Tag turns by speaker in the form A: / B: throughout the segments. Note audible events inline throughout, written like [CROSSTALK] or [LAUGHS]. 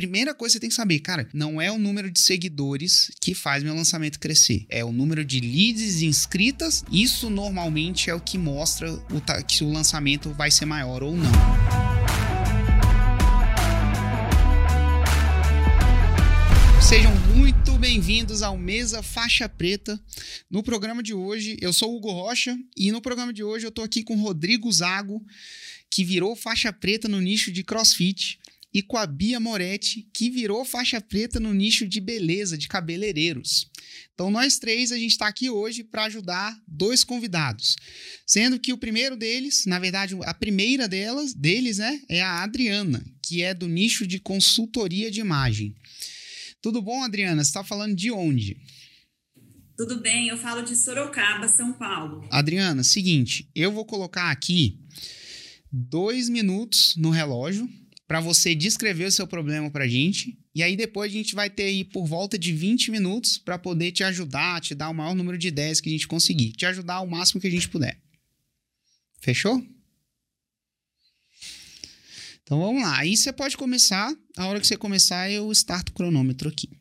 A: primeira coisa que você tem que saber, cara, não é o número de seguidores que faz meu lançamento crescer. É o número de leads inscritas. Isso normalmente é o que mostra o, se o lançamento vai ser maior ou não. Sejam muito bem-vindos ao Mesa Faixa Preta. No programa de hoje, eu sou o Hugo Rocha e no programa de hoje eu tô aqui com o Rodrigo Zago, que virou faixa preta no nicho de CrossFit, e com a Bia Moretti, que virou faixa preta no nicho de beleza, de cabeleireiros. Então, nós três, a gente está aqui hoje para ajudar dois convidados. Sendo que o primeiro deles, na verdade, a primeira delas, deles, né, é a Adriana, que é do nicho de consultoria de imagem. Tudo bom, Adriana? Você está falando de onde?
B: Tudo bem, eu falo de Sorocaba, São Paulo.
A: Adriana, seguinte, eu vou colocar aqui dois minutos no relógio para você descrever o seu problema para a gente. E aí depois a gente vai ter aí por volta de 20 minutos para poder te ajudar, te dar o maior número de ideias que a gente conseguir. Te ajudar o máximo que a gente puder. Fechou? Então vamos lá. Aí você pode começar. A hora que você começar, eu starto o cronômetro aqui.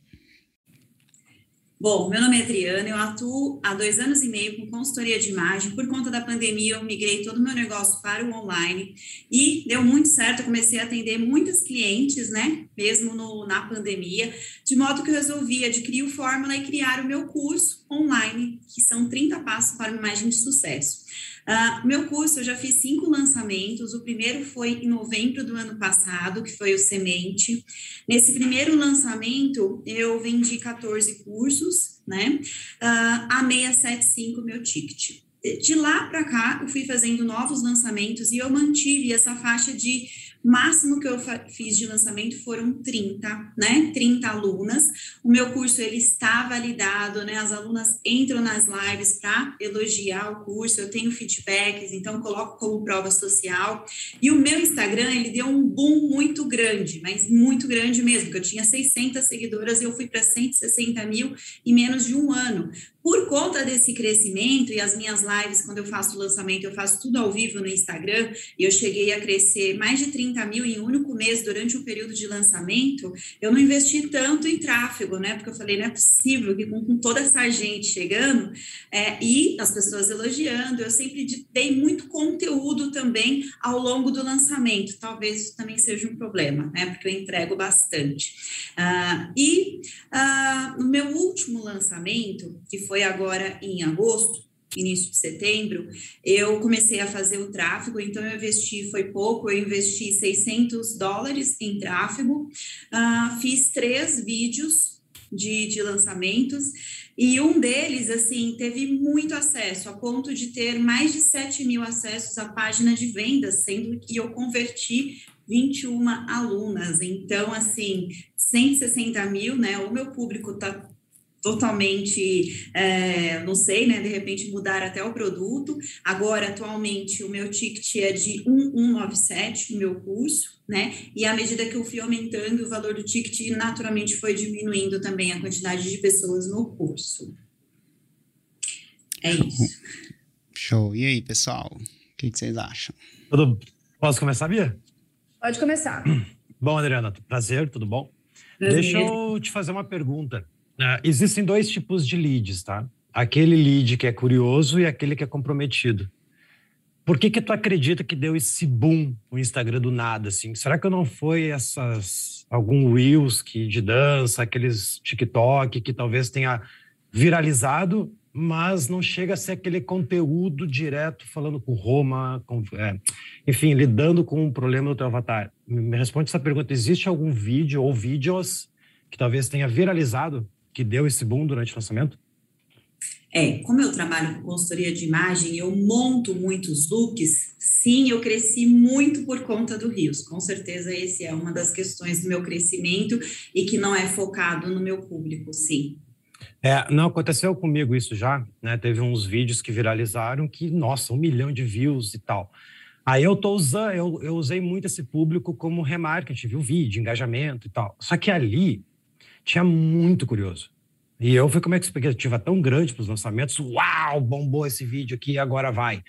B: Bom, meu nome é Adriana, eu atuo há dois anos e meio com consultoria de imagem. Por conta da pandemia, eu migrei todo o meu negócio para o online e deu muito certo. Eu comecei a atender muitas clientes, né, mesmo no, na pandemia, de modo que eu resolvi adquirir o Fórmula e criar o meu curso online, que são 30 passos para uma imagem de sucesso. Uh, meu curso, eu já fiz cinco lançamentos. O primeiro foi em novembro do ano passado, que foi o Semente. Nesse primeiro lançamento, eu vendi 14 cursos, né? Uh, a 675 meu ticket. De lá para cá, eu fui fazendo novos lançamentos e eu mantive essa faixa de máximo que eu fiz de lançamento foram 30, né? 30 alunas. O meu curso ele está validado, né? As alunas entram nas lives para elogiar o curso, eu tenho feedbacks, então coloco como prova social. E o meu Instagram, ele deu um boom muito grande, mas muito grande mesmo, que eu tinha 600 seguidoras e eu fui para 160 mil em menos de um ano. Por conta desse crescimento e as minhas lives, quando eu faço o lançamento, eu faço tudo ao vivo no Instagram, e eu cheguei a crescer mais de 30 mil em um único mês durante o período de lançamento, eu não investi tanto em tráfego, né? Porque eu falei, não é possível que com, com toda essa gente chegando é, e as pessoas elogiando, eu sempre dei muito conteúdo também ao longo do lançamento. Talvez isso também seja um problema, né? Porque eu entrego bastante. Uh, e uh, no meu último lançamento, que foi agora em agosto, início de setembro, eu comecei a fazer o tráfego, então eu investi, foi pouco, eu investi 600 dólares em tráfego, uh, fiz três vídeos de, de lançamentos, e um deles, assim, teve muito acesso, a ponto de ter mais de 7 mil acessos à página de vendas, sendo que eu converti 21 alunas. Então, assim, 160 mil, né? O meu público está totalmente, é, não sei, né, de repente mudar até o produto. Agora, atualmente, o meu ticket é de 1197 no meu curso, né, e à medida que eu fui aumentando o valor do ticket, naturalmente foi diminuindo também a quantidade de pessoas no curso. É isso.
A: Show. E aí, pessoal? O que, que vocês acham?
C: Tudo... Posso começar, Bia?
D: Pode começar.
C: Bom, Adriana, prazer, tudo bom? Prazer. Deixa eu te fazer uma pergunta. Uh, existem dois tipos de leads, tá? Aquele lead que é curioso e aquele que é comprometido. Por que que tu acredita que deu esse boom no Instagram do nada, assim? Será que não foi essas algum reels que de dança, aqueles TikTok que talvez tenha viralizado, mas não chega a ser aquele conteúdo direto falando com Roma, com, é, enfim, lidando com um problema do teu avatar. Me responde essa pergunta: existe algum vídeo ou vídeos que talvez tenha viralizado que deu esse boom durante o lançamento?
B: É, como eu trabalho com consultoria de imagem, eu monto muitos looks. Sim, eu cresci muito por conta do Rios. Com certeza, esse é uma das questões do meu crescimento e que não é focado no meu público, sim.
C: É, não aconteceu comigo isso já, né? Teve uns vídeos que viralizaram que, nossa, um milhão de views e tal. Aí eu tô usando, eu, eu usei muito esse público como remarketing, viu? Vídeo, engajamento e tal. Só que ali tinha muito curioso. E eu fui com uma expectativa tão grande para os lançamentos. Uau, bombou esse vídeo aqui, agora vai.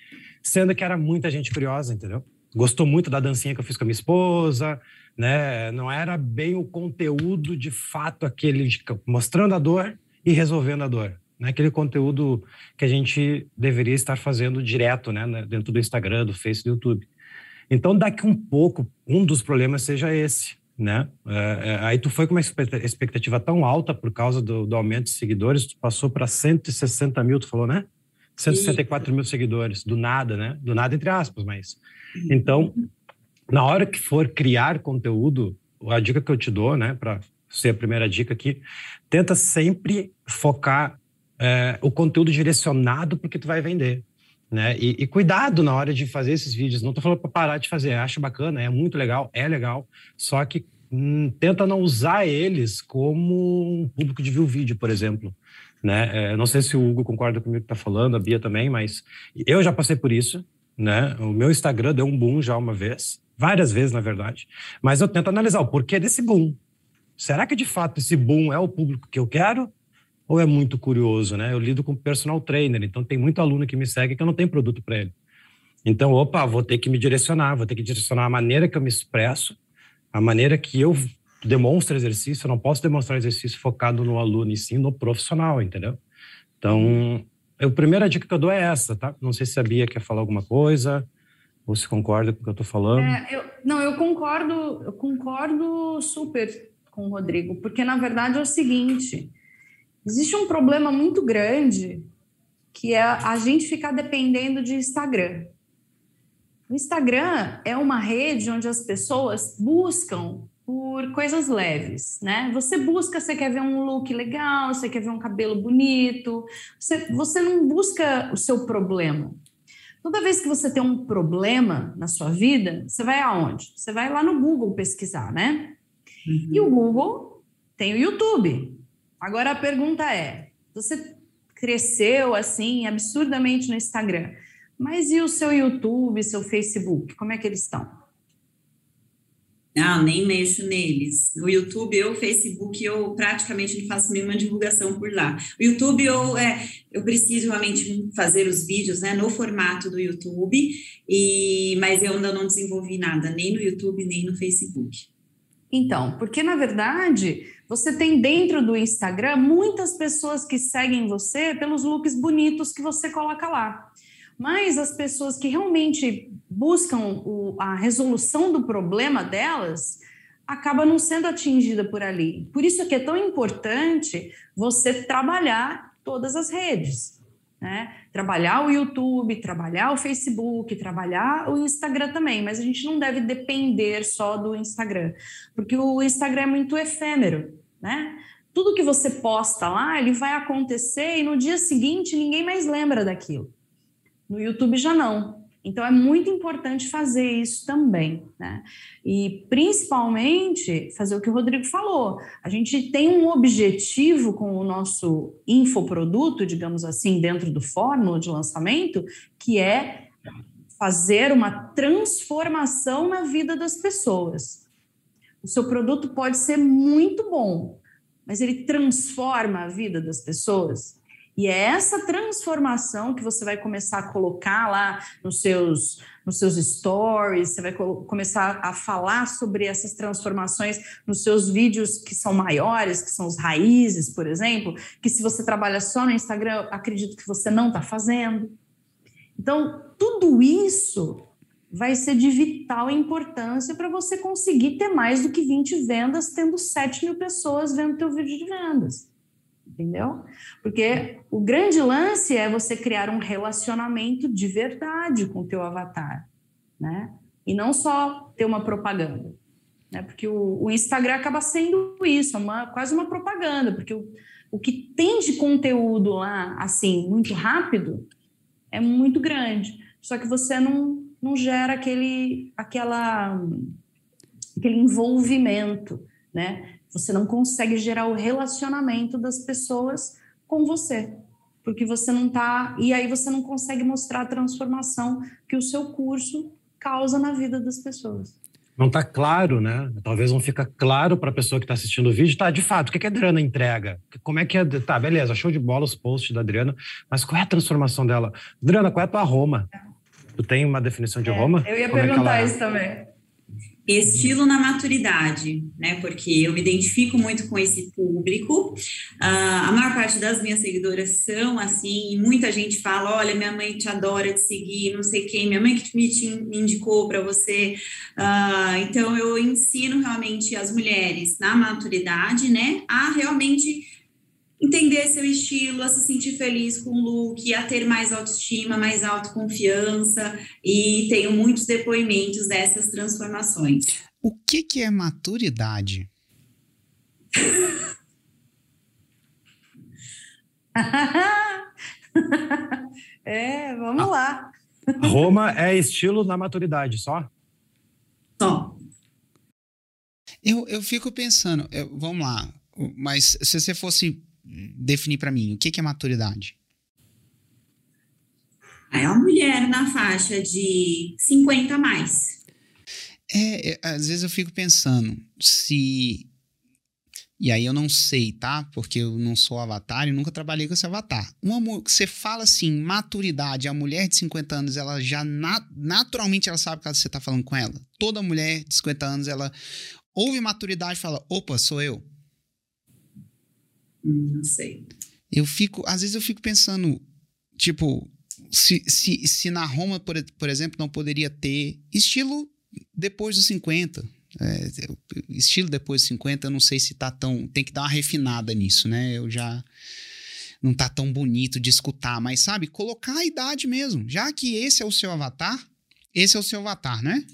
C: Sendo que era muita gente curiosa, entendeu? gostou muito da dancinha que eu fiz com a minha esposa, né? Não era bem o conteúdo de fato aquele de, mostrando a dor e resolvendo a dor, né? Aquele conteúdo que a gente deveria estar fazendo direto, né? Dentro do Instagram, do Face, do YouTube. Então, daqui um pouco, um dos problemas seja esse, né? É, é, aí tu foi com uma expectativa tão alta por causa do, do aumento de seguidores, tu passou para 160 mil, tu falou, né? 164 mil seguidores, do nada, né? Do nada, entre aspas, mas. Então, na hora que for criar conteúdo, a dica que eu te dou, né, para ser a primeira dica aqui, tenta sempre focar é, o conteúdo direcionado porque tu vai vender. Né? E, e, cuidado na hora de fazer esses vídeos. Não estou falando para parar de fazer, acho bacana, é muito legal, é legal, só que hum, tenta não usar eles como um público de o vídeo, por exemplo. Né? É, não sei se o Hugo concorda comigo que está falando, a Bia também, mas eu já passei por isso. Né? O meu Instagram deu um boom já uma vez, várias vezes, na verdade, mas eu tento analisar o porquê desse boom. Será que de fato esse boom é o público que eu quero? Ou é muito curioso, né? Eu lido com personal trainer, então tem muito aluno que me segue que eu não tenho produto para ele. Então, opa, vou ter que me direcionar, vou ter que direcionar a maneira que eu me expresso, a maneira que eu demonstro exercício. Eu não posso demonstrar exercício focado no aluno, e sim no profissional, entendeu? Então, a primeira dica que eu dou é essa, tá? Não sei se a Bia quer falar alguma coisa ou se concorda com o que eu estou falando.
D: É, eu, não, eu concordo, eu concordo super com o Rodrigo, porque na verdade é o seguinte Existe um problema muito grande que é a gente ficar dependendo de Instagram. O Instagram é uma rede onde as pessoas buscam por coisas leves, né? Você busca, você quer ver um look legal, você quer ver um cabelo bonito, você, você não busca o seu problema. Toda vez que você tem um problema na sua vida, você vai aonde? Você vai lá no Google pesquisar, né? Uhum. E o Google tem o YouTube. Agora a pergunta é: você cresceu assim absurdamente no Instagram, mas e o seu YouTube, seu Facebook? Como é que eles estão?
B: Ah, nem mexo neles. No YouTube e o Facebook eu praticamente não faço nenhuma divulgação por lá. O YouTube eu, é, eu preciso realmente fazer os vídeos né, no formato do YouTube, e, mas eu ainda não desenvolvi nada, nem no YouTube, nem no Facebook.
D: Então, porque na verdade você tem dentro do Instagram muitas pessoas que seguem você pelos looks bonitos que você coloca lá. Mas as pessoas que realmente buscam o, a resolução do problema delas acaba não sendo atingida por ali. Por isso que é tão importante você trabalhar todas as redes. Né? Trabalhar o YouTube, trabalhar o Facebook, trabalhar o Instagram também, mas a gente não deve depender só do Instagram, porque o Instagram é muito efêmero né? Tudo que você posta lá, ele vai acontecer e no dia seguinte ninguém mais lembra daquilo. No YouTube já não. Então é muito importante fazer isso também, né? E principalmente fazer o que o Rodrigo falou. A gente tem um objetivo com o nosso infoproduto, digamos assim, dentro do fórmula de lançamento, que é fazer uma transformação na vida das pessoas. O seu produto pode ser muito bom, mas ele transforma a vida das pessoas. E é essa transformação que você vai começar a colocar lá nos seus, nos seus stories, você vai começar a falar sobre essas transformações nos seus vídeos que são maiores, que são os raízes, por exemplo, que se você trabalha só no Instagram, acredito que você não está fazendo. Então, tudo isso vai ser de vital importância para você conseguir ter mais do que 20 vendas, tendo 7 mil pessoas vendo teu vídeo de vendas. Entendeu? Porque o grande lance é você criar um relacionamento de verdade com o teu avatar, né? E não só ter uma propaganda, né? Porque o, o Instagram acaba sendo isso, uma, quase uma propaganda, porque o, o que tem de conteúdo lá, assim, muito rápido, é muito grande. Só que você não, não gera aquele, aquela, aquele envolvimento, né? Você não consegue gerar o relacionamento das pessoas com você, porque você não está. E aí você não consegue mostrar a transformação que o seu curso causa na vida das pessoas.
C: Não está claro, né? Talvez não fica claro para a pessoa que está assistindo o vídeo, tá? De fato, o que, que a Adriana entrega? Como é que é? Tá, beleza, show de bola os posts da Adriana, mas qual é a transformação dela? Adriana, qual é a tua Roma? Tu tem uma definição de
D: É,
C: Roma?
D: Eu ia
C: Como é
D: perguntar
C: ela é?
D: isso também.
B: Estilo na maturidade, né? Porque eu me identifico muito com esse público. Ah, a maior parte das minhas seguidoras são assim, e muita gente fala: olha, minha mãe te adora te seguir, não sei quem, minha mãe que me te indicou para você. Ah, então, eu ensino realmente as mulheres na maturidade, né, a realmente entender seu estilo, a se sentir feliz com o look, a ter mais autoestima, mais autoconfiança, e tenho muitos depoimentos dessas transformações.
A: O que, que é maturidade? [LAUGHS]
D: é, vamos lá.
C: Roma é estilo na maturidade, só?
B: Só.
A: Eu, eu fico pensando, eu- vamos lá, mas se você fosse definir pra mim, o que, que é maturidade?
B: É uma mulher na faixa de 50 a mais.
A: É, é, às vezes eu fico pensando se. E aí eu não sei, tá? Porque eu não sou avatar e nunca trabalhei com esse avatar. Uma, você fala assim, maturidade, a mulher de 50 anos, ela já na- naturalmente ela sabe que você tá falando com ela. Toda mulher de 50 anos, ela ouve maturidade e fala: opa, sou eu.
B: Hum, Não sei.
A: Eu fico, às vezes eu fico pensando, tipo, se, se, se na Roma, por, por exemplo, não poderia ter estilo depois dos 50. É, estilo depois dos 50, eu não sei se tá tão. Tem que dar uma refinada nisso, né? Eu já. Não tá tão bonito de escutar, mas sabe, colocar a idade mesmo. Já que esse é o seu avatar, esse é o seu avatar, né?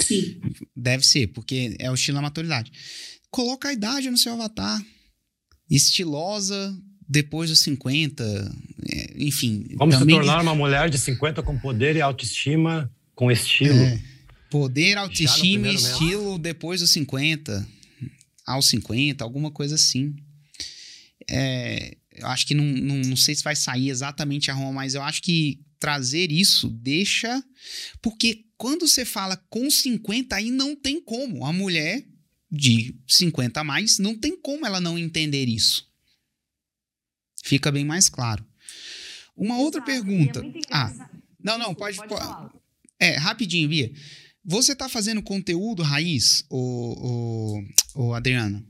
B: Sim.
A: Deve ser, porque é o estilo da maturidade. Coloca a idade no seu avatar. Estilosa depois dos 50. é, enfim.
C: Como se
A: também-
C: tornar uma mulher de 50 com poder e autoestima, com estilo.
A: É, poder, autoestima e estilo depois dos 50. Aos 50, alguma coisa assim. É, eu acho que não, não, não sei se vai sair exatamente a Roma, mas eu acho que trazer isso deixa. Porque quando você fala com 50, aí não tem como. A mulher de 50 a mais, não tem como ela não entender isso. Fica bem mais claro. Uma outra
D: Exato, e é
A: pergunta.
D: muito
A: ah, não, não, pode. pode
D: falar.
A: é, rapidinho, Bia. Você tá fazendo conteúdo raiz, ô, ô, ô Adriana?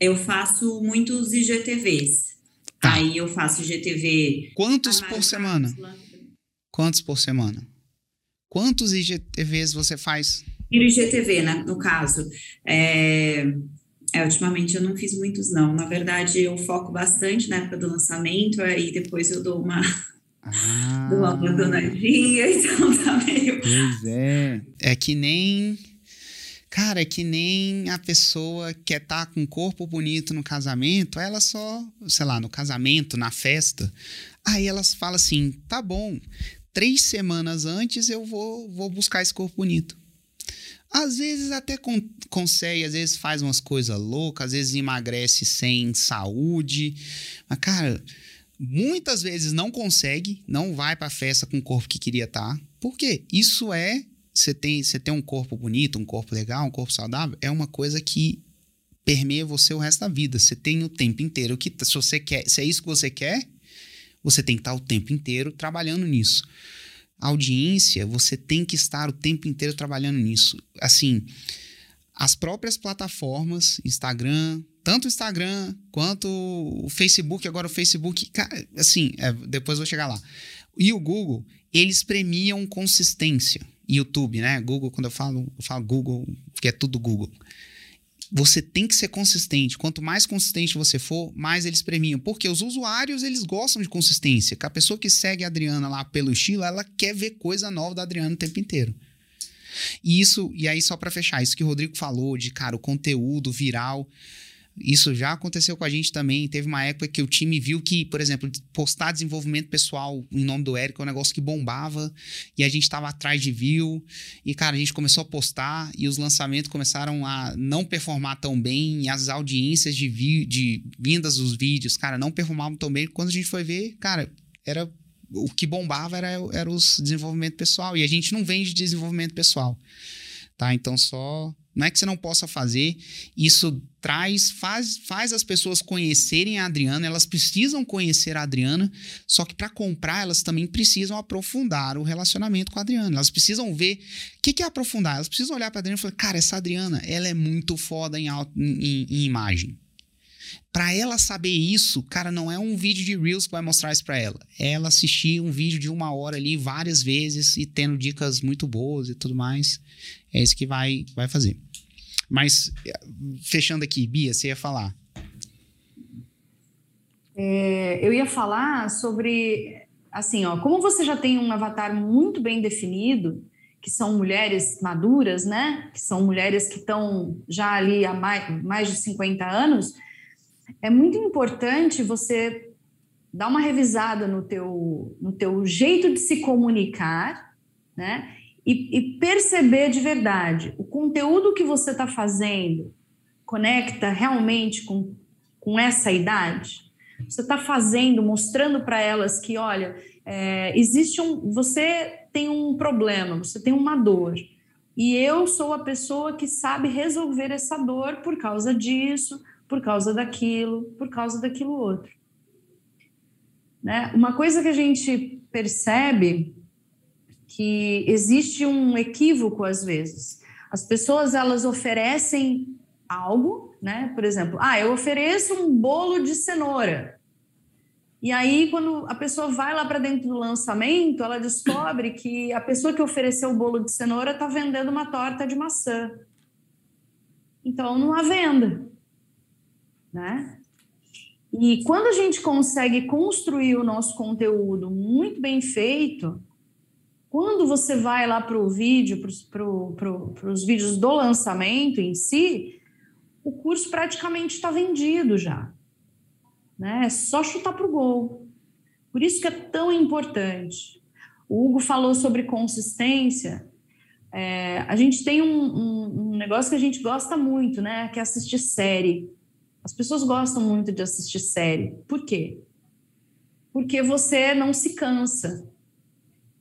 B: Eu faço muitos IGTVs.
A: Tá.
B: Aí eu faço IGTV.
A: Quantos por semana?
B: Cápsula.
A: Quantos por semana? Quantos IGTVs você faz?
B: E o IGTV, né, no caso. É, é, ultimamente eu não fiz muitos, não. Na verdade, eu foco bastante na época do lançamento, aí depois eu dou uma,
A: Ah, [LAUGHS]
B: dou uma abandonadinha, [LAUGHS] então tá meio.
A: Pois é. É que nem. Cara, é que nem a pessoa quer estar com um corpo bonito no casamento, ela só, sei lá, no casamento, na festa. Aí elas falam assim: tá bom, três semanas antes eu vou, vou buscar esse corpo bonito. Às vezes até con consegue, às vezes faz umas coisas loucas, às vezes emagrece sem saúde. Mas, cara, muitas vezes não consegue, não vai pra festa com o corpo que queria estar. Por quê? Isso é. Você tem, você tem um corpo bonito, um corpo legal, um corpo saudável, é uma coisa que permeia você o resto da vida. Você tem o tempo inteiro que se você quer, se é isso que você quer, você tem que estar o tempo inteiro trabalhando nisso. Audiência, você tem que estar o tempo inteiro trabalhando nisso. Assim, as próprias plataformas, Instagram, tanto o Instagram quanto o Facebook, agora o Facebook, assim, é, depois vou chegar lá. E o Google, eles premiam consistência. YouTube, né? Google, quando eu falo, eu falo Google, porque é tudo Google. Você tem que ser consistente. Quanto mais consistente você for, mais eles premiam. Porque os usuários, eles gostam de consistência. Que a pessoa que segue a Adriana lá pelo estilo, ela quer ver coisa nova da Adriana o tempo inteiro. E isso, e aí só para fechar, isso que o Rodrigo falou de, cara, o conteúdo viral, isso já aconteceu com a gente também. Teve uma época que o time viu que, por exemplo, postar desenvolvimento pessoal em nome do Eric é um negócio que bombava e a gente tava atrás de view. E, cara, a gente começou a postar e os lançamentos começaram a não performar tão bem e as audiências de, vi de vindas dos vídeos, cara, não performavam tão bem. Quando a gente foi ver, cara, era o que bombava era, era os desenvolvimento pessoal e a gente não vende desenvolvimento pessoal, tá? Então só Não é que você não possa fazer. Isso traz, faz, faz as pessoas conhecerem a Adriana. Elas precisam conhecer a Adriana. Só que para comprar, elas também precisam aprofundar o relacionamento com a Adriana. Elas precisam ver. O que, que é aprofundar? Elas precisam olhar para a Adriana e falar: Cara, essa Adriana, ela é muito foda em, em, em imagem. Para ela saber isso, cara, não é um vídeo de Reels que vai mostrar isso para ela. É ela assistir um vídeo de uma hora ali várias vezes e tendo dicas muito boas e tudo mais. É isso que vai, vai fazer. Mas, fechando aqui, Bia, você ia falar.
D: É, eu ia falar sobre, assim, ó, como você já tem um avatar muito bem definido, que são mulheres maduras, né? Que são mulheres que estão já ali há mais, mais de 50 anos, é muito importante você dar uma revisada no teu, no teu jeito de se comunicar, né? E, e perceber de verdade o conteúdo que você está fazendo conecta realmente com, com essa idade. Você está fazendo, mostrando para elas que, olha, é, existe um, você tem um problema, você tem uma dor, e eu sou a pessoa que sabe resolver essa dor por causa disso, por causa daquilo, por causa daquilo outro. Né? Uma coisa que a gente percebe que existe um equívoco às vezes. As pessoas elas oferecem algo, né? Por exemplo, ah, eu ofereço um bolo de cenoura. E aí, quando a pessoa vai lá para dentro do lançamento, ela descobre que a pessoa que ofereceu o bolo de cenoura está vendendo uma torta de maçã. Então, não há venda né? E quando a gente consegue construir o nosso conteúdo muito bem feito, quando você vai lá para o vídeo, para os vídeos do lançamento em si, o curso praticamente está vendido já. Né? É só chutar para o gol. Por isso que é tão importante. O Hugo falou sobre consistência. É, a gente tem um, um, um negócio que a gente gosta muito, né? Que é assistir série. As pessoas gostam muito de assistir série. Por quê? Porque você não se cansa.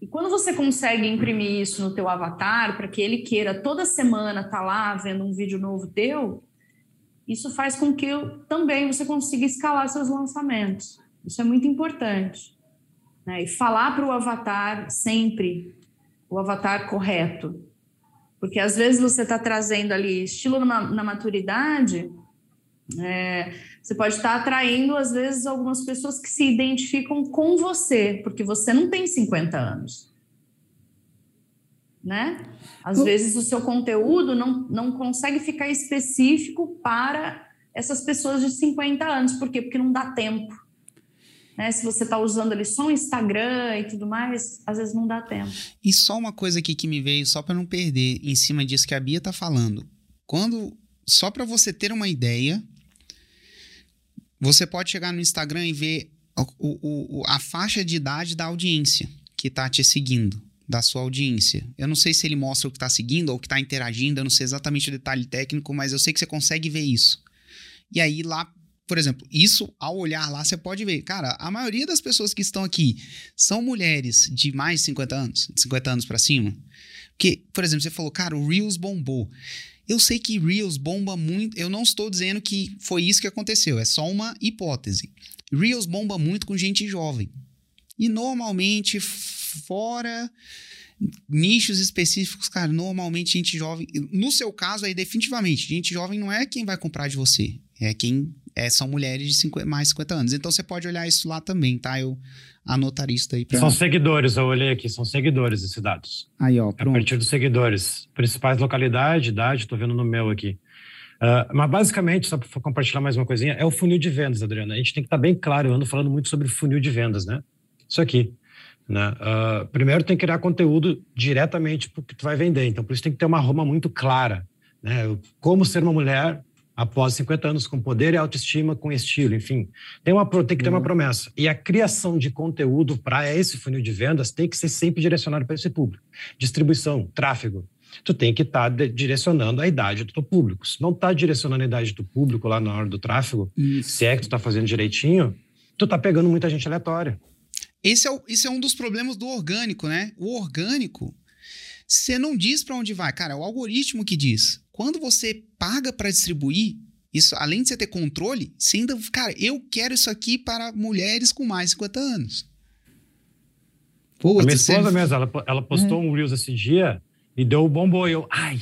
D: E quando você consegue imprimir isso no teu avatar, para que ele queira toda semana estar tá lá vendo um vídeo novo teu, isso faz com que eu, também você consiga escalar seus lançamentos. Isso é muito importante. Né? E falar para o avatar sempre o avatar correto. Porque às vezes você está trazendo ali estilo na, na maturidade, é, você pode estar atraindo, às vezes, algumas pessoas que se identificam com você, porque você não tem 50 anos. Né? Às vezes o seu conteúdo não, não consegue ficar específico para essas pessoas de 50 anos. Por quê? Porque não dá tempo. Né? Se você está usando ali só o Instagram e tudo mais, às vezes não dá tempo.
A: E só uma coisa aqui que me veio, só para não perder, em cima disso que a Bia está falando. Quando, só para você ter uma ideia, você pode chegar no Instagram e ver o, o, a faixa de idade da audiência que está te seguindo, da sua audiência. Eu não sei se ele mostra o que está seguindo ou o que está interagindo, eu não sei exatamente o detalhe técnico, mas eu sei que você consegue ver isso. E aí lá, por exemplo, isso ao olhar lá você pode ver, cara, a maioria das pessoas que estão aqui são mulheres de mais de 50 anos, de 50 anos para cima. Porque, por exemplo, você falou, cara, o Reels bombou. Eu sei que Reels bomba muito. Eu não estou dizendo que foi isso que aconteceu, é só uma hipótese. Reels bomba muito com gente jovem. E normalmente, fora nichos específicos, cara, normalmente gente jovem. No seu caso aí, definitivamente, gente jovem não é quem vai comprar de você. É quem é, são mulheres de 50, mais de 50 anos. Então você pode olhar isso lá também, tá? Eu anotar isso aí
C: pra... São seguidores, eu olhei aqui, são seguidores esses dados.
A: Aí, ó,
C: pronto. A partir dos seguidores. Principais localidade, idade, tô vendo no meu aqui. Uh, mas basicamente, só para compartilhar mais uma coisinha, é o funil de vendas, Adriana. A gente tem que estar tá bem claro, eu ando falando muito sobre funil de vendas, né? Isso aqui. Né? Uh, primeiro tem que criar conteúdo diretamente para o que tu vai vender. Então, por isso tem que ter uma Roma muito clara. Né? Como ser uma mulher após 50 anos com poder e autoestima, com estilo, enfim. Tem, uma, tem que ter uma uhum. promessa. E a criação de conteúdo para esse funil de vendas tem que ser sempre direcionado para esse público. Distribuição, tráfego. Tu tem que estar tá direcionando a idade do teu público. Se não está direcionando a idade do público lá na hora do tráfego, Isso. se é que tu está fazendo direitinho, tu está pegando muita gente aleatória.
A: Esse é, o, esse é um dos problemas do orgânico, né? O orgânico, você não diz para onde vai. Cara, é o algoritmo que diz. Quando você paga para distribuir, isso, além de você ter controle, você ainda, cara, eu quero isso aqui para mulheres com mais de 50 anos.
C: Putz, a minha esposa você... mesmo, ela, ela postou uhum. um Reels esse dia e deu o bombo. Eu, ai,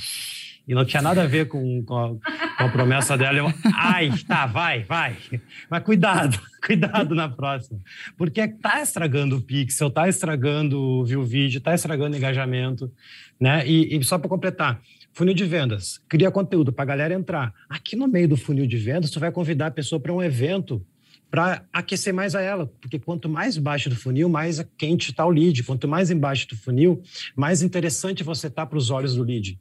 C: e não tinha nada a ver com, com, a, com a promessa dela. Eu, ai, tá, vai, vai. Mas cuidado, [LAUGHS] cuidado na próxima. Porque tá estragando o pixel, tá estragando o vídeo, tá estragando o engajamento, né? E, e só para completar, funil de vendas, cria conteúdo para a galera entrar. Aqui no meio do funil de vendas, tu vai convidar a pessoa para um evento para aquecer mais a ela, porque quanto mais baixo do funil, mais quente está o lead. Quanto mais embaixo do funil, mais interessante você tá para os olhos do lead.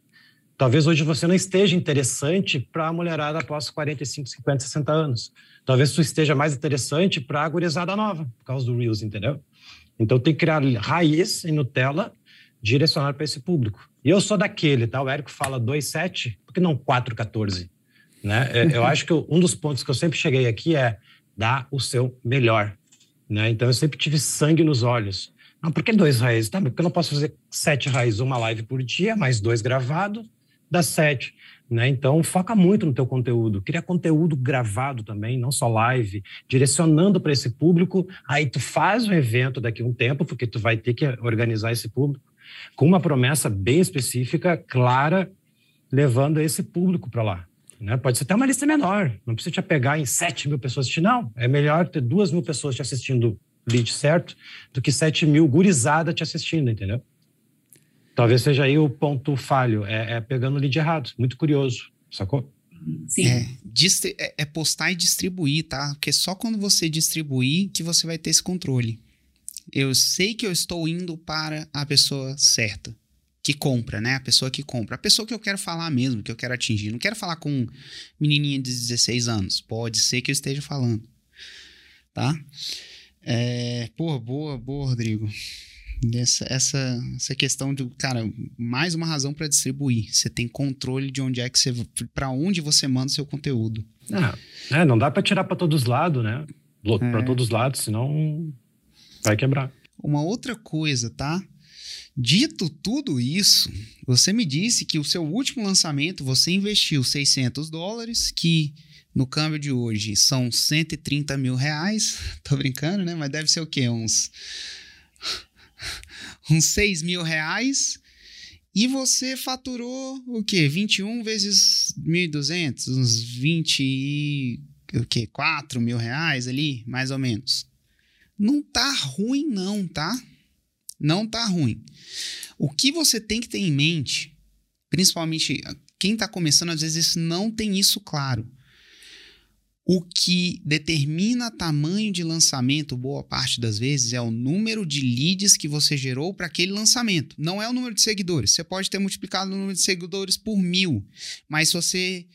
C: Talvez hoje você não esteja interessante para a mulherada após 45, 50, 60 anos. Talvez você esteja mais interessante para a gurizada nova, por causa do Reels, entendeu? Então tem que criar raiz em Nutella direcionado para esse público. E eu sou daquele, tá? O Érico fala 2,7, por que não 4,14? Né? É, [LAUGHS] eu acho que um dos pontos que eu sempre cheguei aqui é dar o seu melhor. Né? Então eu sempre tive sangue nos olhos. Não, por que dois raízes? Tá, porque eu não posso fazer sete raízes, uma live por dia, mais dois gravados, das sete. Né? Então, foca muito no teu conteúdo. Cria conteúdo gravado também, não só live, direcionando para esse público. Aí tu faz o evento daqui a um tempo, porque tu vai ter que organizar esse público, com uma promessa bem específica, clara, levando esse público para lá. Né? Pode ser até uma lista menor, não precisa te apegar em 7 mil pessoas assistindo, não. É melhor ter duas mil pessoas te assistindo lead certo do que 7 mil gurizada te assistindo, entendeu? Talvez seja aí o ponto falho, é, é pegando o lead errado. Muito curioso, sacou?
A: Sim. É, é, é, postar e distribuir, tá? Porque só quando você distribuir que você vai ter esse controle. Eu sei que eu estou indo para a pessoa certa, que compra, né? A pessoa que compra. A pessoa que eu quero falar mesmo, que eu quero atingir. Não quero falar com menininha de 16 anos. Pode ser que eu esteja falando, tá? É, pô, boa, boa, Rodrigo. Essa, essa, essa questão de, cara, mais uma razão para distribuir. Você tem controle de onde é que você. para onde você manda o seu conteúdo.
C: Ah, é, não dá para tirar para todos os lados, né? É. Para todos os lados, senão vai quebrar.
A: Uma outra coisa, tá? Dito tudo isso, você me disse que o seu último lançamento você investiu 600 dólares, que no câmbio de hoje são 130 mil reais. [LAUGHS] Tô brincando, né? Mas deve ser o quê? Uns [LAUGHS] uns 6 mil reais e você faturou o quê? 21 vezes 1.200, uns 20 e o quê? 4 mil reais ali, mais ou menos. Não tá ruim não, tá? Não tá ruim. O que você tem que ter em mente, principalmente quem está começando, às vezes não tem isso claro. O que determina tamanho de lançamento, boa parte das vezes, é o número de leads que você gerou para aquele lançamento. Não é o número de seguidores. Você pode ter multiplicado o número de seguidores por mil, mas se você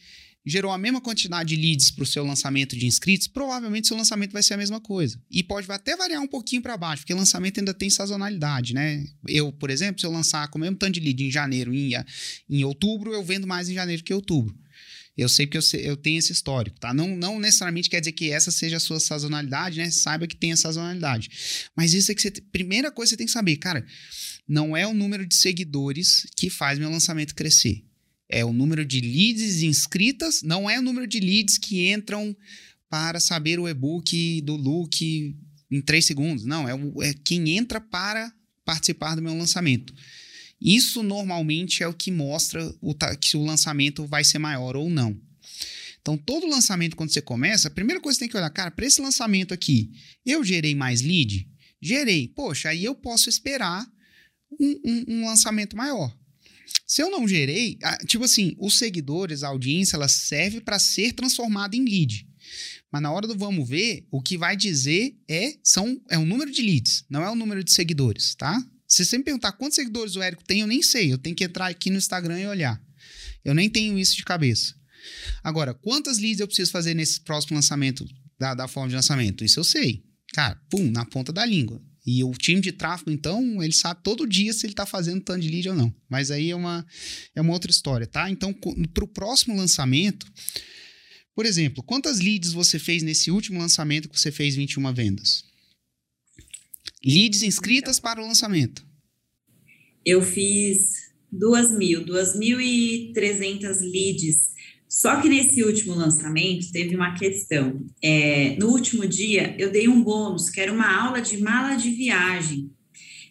A: gerou a mesma quantidade de leads para o seu lançamento de inscritos, provavelmente seu lançamento vai ser a mesma coisa. E pode até variar um pouquinho para baixo, porque lançamento ainda tem sazonalidade, né? Eu, por exemplo, se eu lançar com o mesmo tanto de lead em janeiro e em, em outubro, eu vendo mais em janeiro que em outubro. Eu sei que eu, eu tenho esse histórico, tá? Não, não necessariamente quer dizer que essa seja a sua sazonalidade, né? Saiba que tem a sazonalidade. Mas isso é que você. Primeira coisa que você tem que saber, cara, não é o número de seguidores que faz meu lançamento crescer. É o número de leads inscritas, não é o número de leads que entram para saber o e-book do look em três segundos. Não, é, o, é quem entra para participar do meu lançamento. Isso normalmente é o que mostra o, que o lançamento vai ser maior ou não. Então, todo lançamento, quando você começa, a primeira coisa que você tem que olhar, cara, para esse lançamento aqui, eu gerei mais lead? Gerei. Poxa, aí eu posso esperar um, um, um lançamento maior. Se eu não gerei, tipo assim, os seguidores, a audiência, ela serve para ser transformada em lead. Mas na hora do vamos ver, o que vai dizer é são é o número de leads, não é o número de seguidores, tá? Se você me perguntar quantos seguidores o Érico tem, eu nem sei. Eu tenho que entrar aqui no Instagram e olhar. Eu nem tenho isso de cabeça. Agora, quantas leads eu preciso fazer nesse próximo lançamento da, da forma de lançamento? Isso eu sei. Cara, pum, na ponta da língua. E o time de tráfego, então, ele sabe todo dia se ele está fazendo tanto de lead ou não. Mas aí é uma, é uma outra história, tá? Então, para o próximo lançamento, por exemplo, quantas leads você fez nesse último lançamento que você fez 21 vendas? Leads inscritas para o lançamento.
B: Eu fiz Duas mil, duas mil e trezentas leads. Só que nesse último lançamento teve uma questão. É, no último dia, eu dei um bônus, que era uma aula de mala de viagem.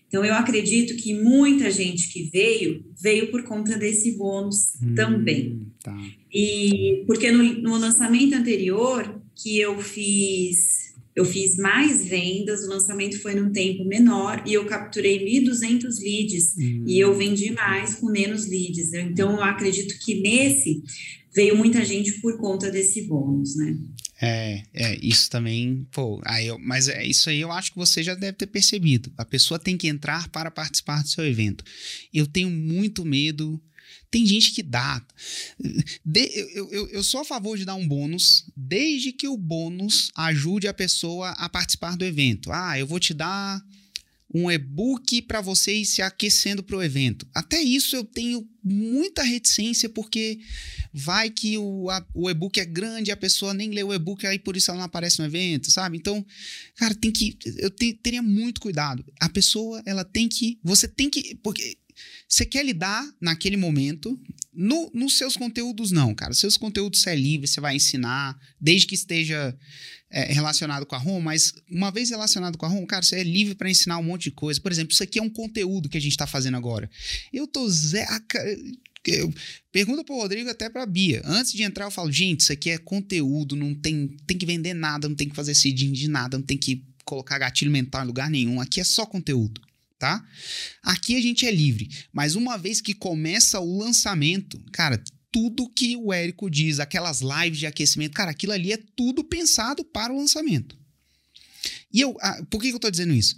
B: Então, eu acredito que muita gente que veio, veio por conta desse bônus hum, também. Tá. E porque no, no lançamento anterior, que eu fiz eu fiz mais vendas, o lançamento foi num tempo menor e eu capturei 1.200 leads uhum. e eu vendi mais com menos leads. Então, eu acredito que nesse veio muita gente por conta desse bônus, né?
A: É, é, isso também, pô, aí eu, mas é isso aí eu acho que você já deve ter percebido. A pessoa tem que entrar para participar do seu evento. Eu tenho muito medo tem gente que dá. De, eu, eu, eu sou a favor de dar um bônus, desde que o bônus ajude a pessoa a participar do evento. Ah, eu vou te dar um e-book para você ir se aquecendo para o evento. Até isso eu tenho muita reticência, porque vai que o, o e-book é grande, a pessoa nem lê o e-book, aí por isso ela não aparece no evento, sabe? Então, cara, tem que. Eu te, teria muito cuidado. A pessoa, ela tem que. Você tem que. Porque você quer lidar naquele momento. No, nos seus conteúdos, não, cara. Seus conteúdos você é livre, você vai ensinar, desde que esteja é, relacionado com a ROM, mas uma vez relacionado com a ROM, cara, você é livre para ensinar um monte de coisa. Por exemplo, isso aqui é um conteúdo que a gente está fazendo agora. Eu tô zé. Eu, pergunta pro Rodrigo até pra Bia. Antes de entrar, eu falo, gente, isso aqui é conteúdo, não tem, tem que vender nada, não tem que fazer seeding de nada, não tem que colocar gatilho mental em lugar nenhum. Aqui é só conteúdo tá? Aqui a gente é livre, mas uma vez que começa o lançamento, cara, tudo que o Érico diz, aquelas lives de aquecimento, cara, aquilo ali é tudo pensado para o lançamento. E eu, ah, por que, eu tô dizendo isso?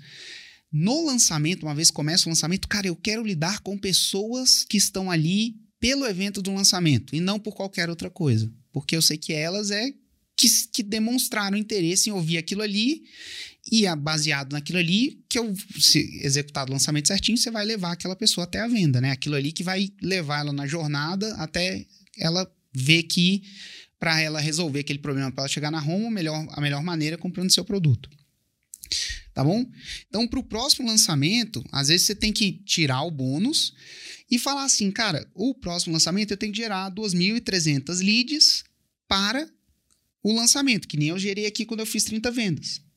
A: No lançamento, uma vez que começa o lançamento, cara, eu quero lidar com pessoas que estão ali pelo evento do lançamento e não por qualquer outra coisa. Porque eu sei que elas é que, que demonstraram interesse em ouvir aquilo ali e é baseado naquilo ali, que eu, se executar o lançamento certinho, você vai levar aquela pessoa até a venda, né? Aquilo ali que vai levar ela na jornada até ela ver que para ela resolver aquele problema, para ela chegar na Roma, melhor, a melhor maneira é comprando seu produto. Tá bom? Então, para o próximo lançamento, às vezes você tem que tirar o bônus e falar assim, cara, o próximo lançamento eu tenho que gerar 2.300 leads para o lançamento, que nem eu gerei aqui quando eu fiz 30 vendas.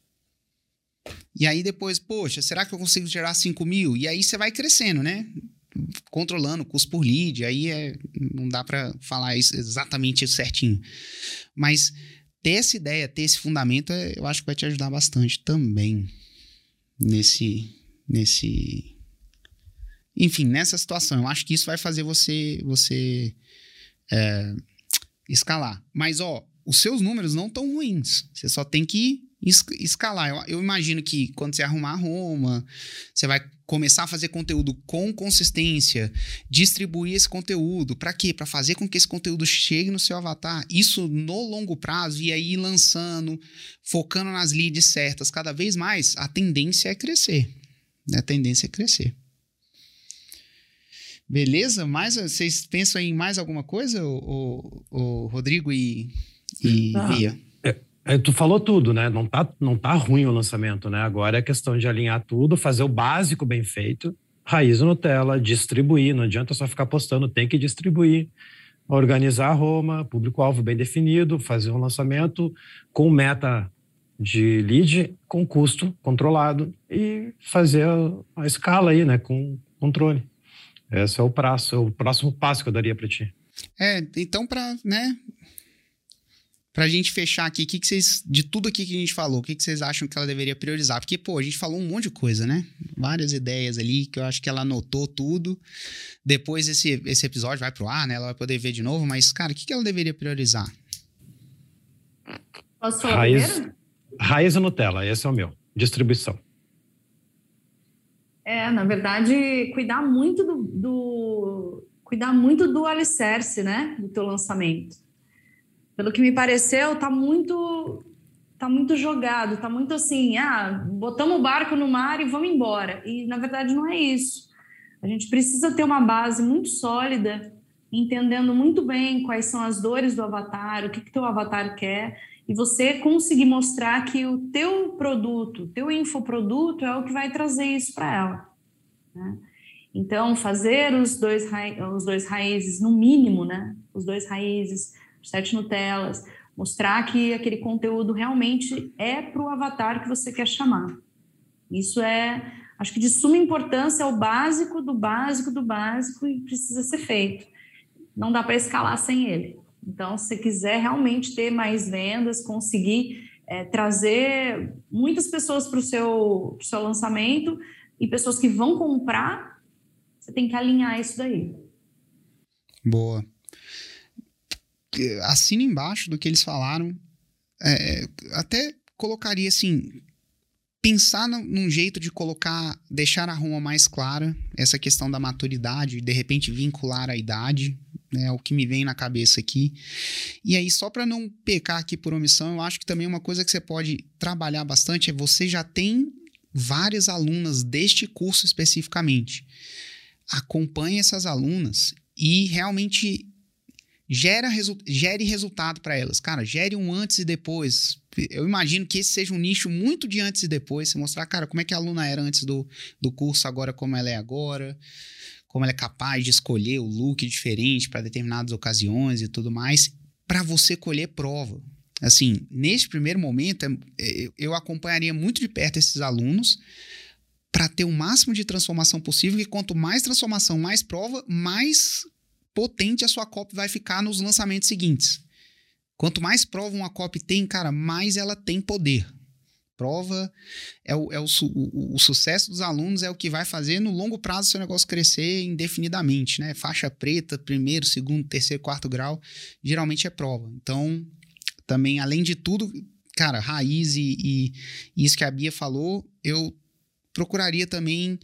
A: E aí depois, poxa, será que eu consigo gerar 5 mil? E aí você vai crescendo, né? Controlando o custo por lead, aí é, não dá para falar isso, exatamente isso certinho. Mas ter essa ideia, ter esse fundamento, é, eu acho que vai te ajudar bastante também nesse, nesse, enfim, nessa situação. Eu acho que isso vai fazer você, você é, escalar. Mas ó, os seus números não estão ruins. Você só tem que escalar. Eu, eu, imagino que quando você arrumar a Roma, você vai começar a fazer conteúdo com consistência, distribuir esse conteúdo. Para quê? Para fazer com que esse conteúdo chegue no seu avatar. Isso no longo prazo e aí lançando, focando nas leads certas cada vez mais, a tendência é crescer. A tendência é crescer. Beleza? Mais, vocês pensam em mais alguma coisa, o, o, o Rodrigo e e ah, via.
C: É, tu falou tudo, né? Não tá, não tá ruim o lançamento, né? Agora é questão de alinhar tudo, fazer o básico bem feito, raiz Nutella, distribuir. Não adianta só ficar postando, tem que distribuir. Organizar a Roma, público-alvo bem definido, fazer um lançamento com meta de lead com custo controlado e fazer a, a escala aí, né, com controle. Esse é o prazo, é o próximo passo que eu daria para ti.
A: É, então para, né, Pra gente fechar aqui, que que vocês, de tudo aqui que a gente falou, o que, que vocês acham que ela deveria priorizar? Porque, pô, a gente falou um monte de coisa, né? Várias ideias ali, que eu acho que ela anotou tudo. Depois esse, esse episódio vai pro ar, né? Ela vai poder ver de novo, mas, cara, o que, que ela deveria priorizar?
D: Posso falar raiz,
C: primeiro? Raiz Nutella, esse é o meu. Distribuição.
D: É, na verdade, cuidar muito do, do cuidar muito do alicerce, né? Do teu lançamento pelo que me pareceu, tá muito tá muito jogado, tá muito assim, ah, botamos o barco no mar e vamos embora. E na verdade não é isso. A gente precisa ter uma base muito sólida, entendendo muito bem quais são as dores do avatar, o que que teu avatar quer, e você conseguir mostrar que o teu produto, teu infoproduto é o que vai trazer isso para ela. Né? Então, fazer os dois, os dois raízes, no mínimo, né? Os dois raízes, sete Nutelas, mostrar que aquele conteúdo realmente é para o avatar que você quer chamar. Isso é, acho que de suma importância, é o básico do básico do básico e precisa ser feito. Não dá para escalar sem ele. Então, se você quiser realmente ter mais vendas, conseguir é, trazer muitas pessoas para o seu, seu lançamento e pessoas que vão comprar, você tem que alinhar isso daí.
A: Boa. Assina embaixo do que eles falaram. É, até colocaria assim: pensar num jeito de colocar, deixar a Roma mais clara, essa questão da maturidade, de repente vincular a idade, né, é o que me vem na cabeça aqui. E aí, só para não pecar aqui por omissão, eu acho que também uma coisa que você pode trabalhar bastante é você já tem várias alunas deste curso especificamente. Acompanhe essas alunas e realmente gera resu gere resultado para elas. Cara, gere um antes e depois. Eu imagino que esse seja um nicho muito de antes e depois. Você mostrar, cara, como é que a aluna era antes do, do curso, agora como ela é agora como ela é capaz de escolher o look diferente para determinadas ocasiões e tudo mais, para você colher prova. Assim, nesse primeiro momento, é, é, eu acompanharia muito de perto esses alunos para ter o máximo de transformação possível, e quanto mais transformação, mais prova, mais potente a sua copy vai ficar nos lançamentos seguintes. Quanto mais prova uma copy tem, cara, mais ela tem poder prova, é, o, é o, o, o, sucesso dos alunos é o que vai fazer no longo prazo seu negócio crescer indefinidamente, né? Faixa preta, primeiro, segundo, terceiro, quarto grau, geralmente é prova. Então, também, além de tudo, cara, raiz e, e isso que a Bia falou, eu procuraria também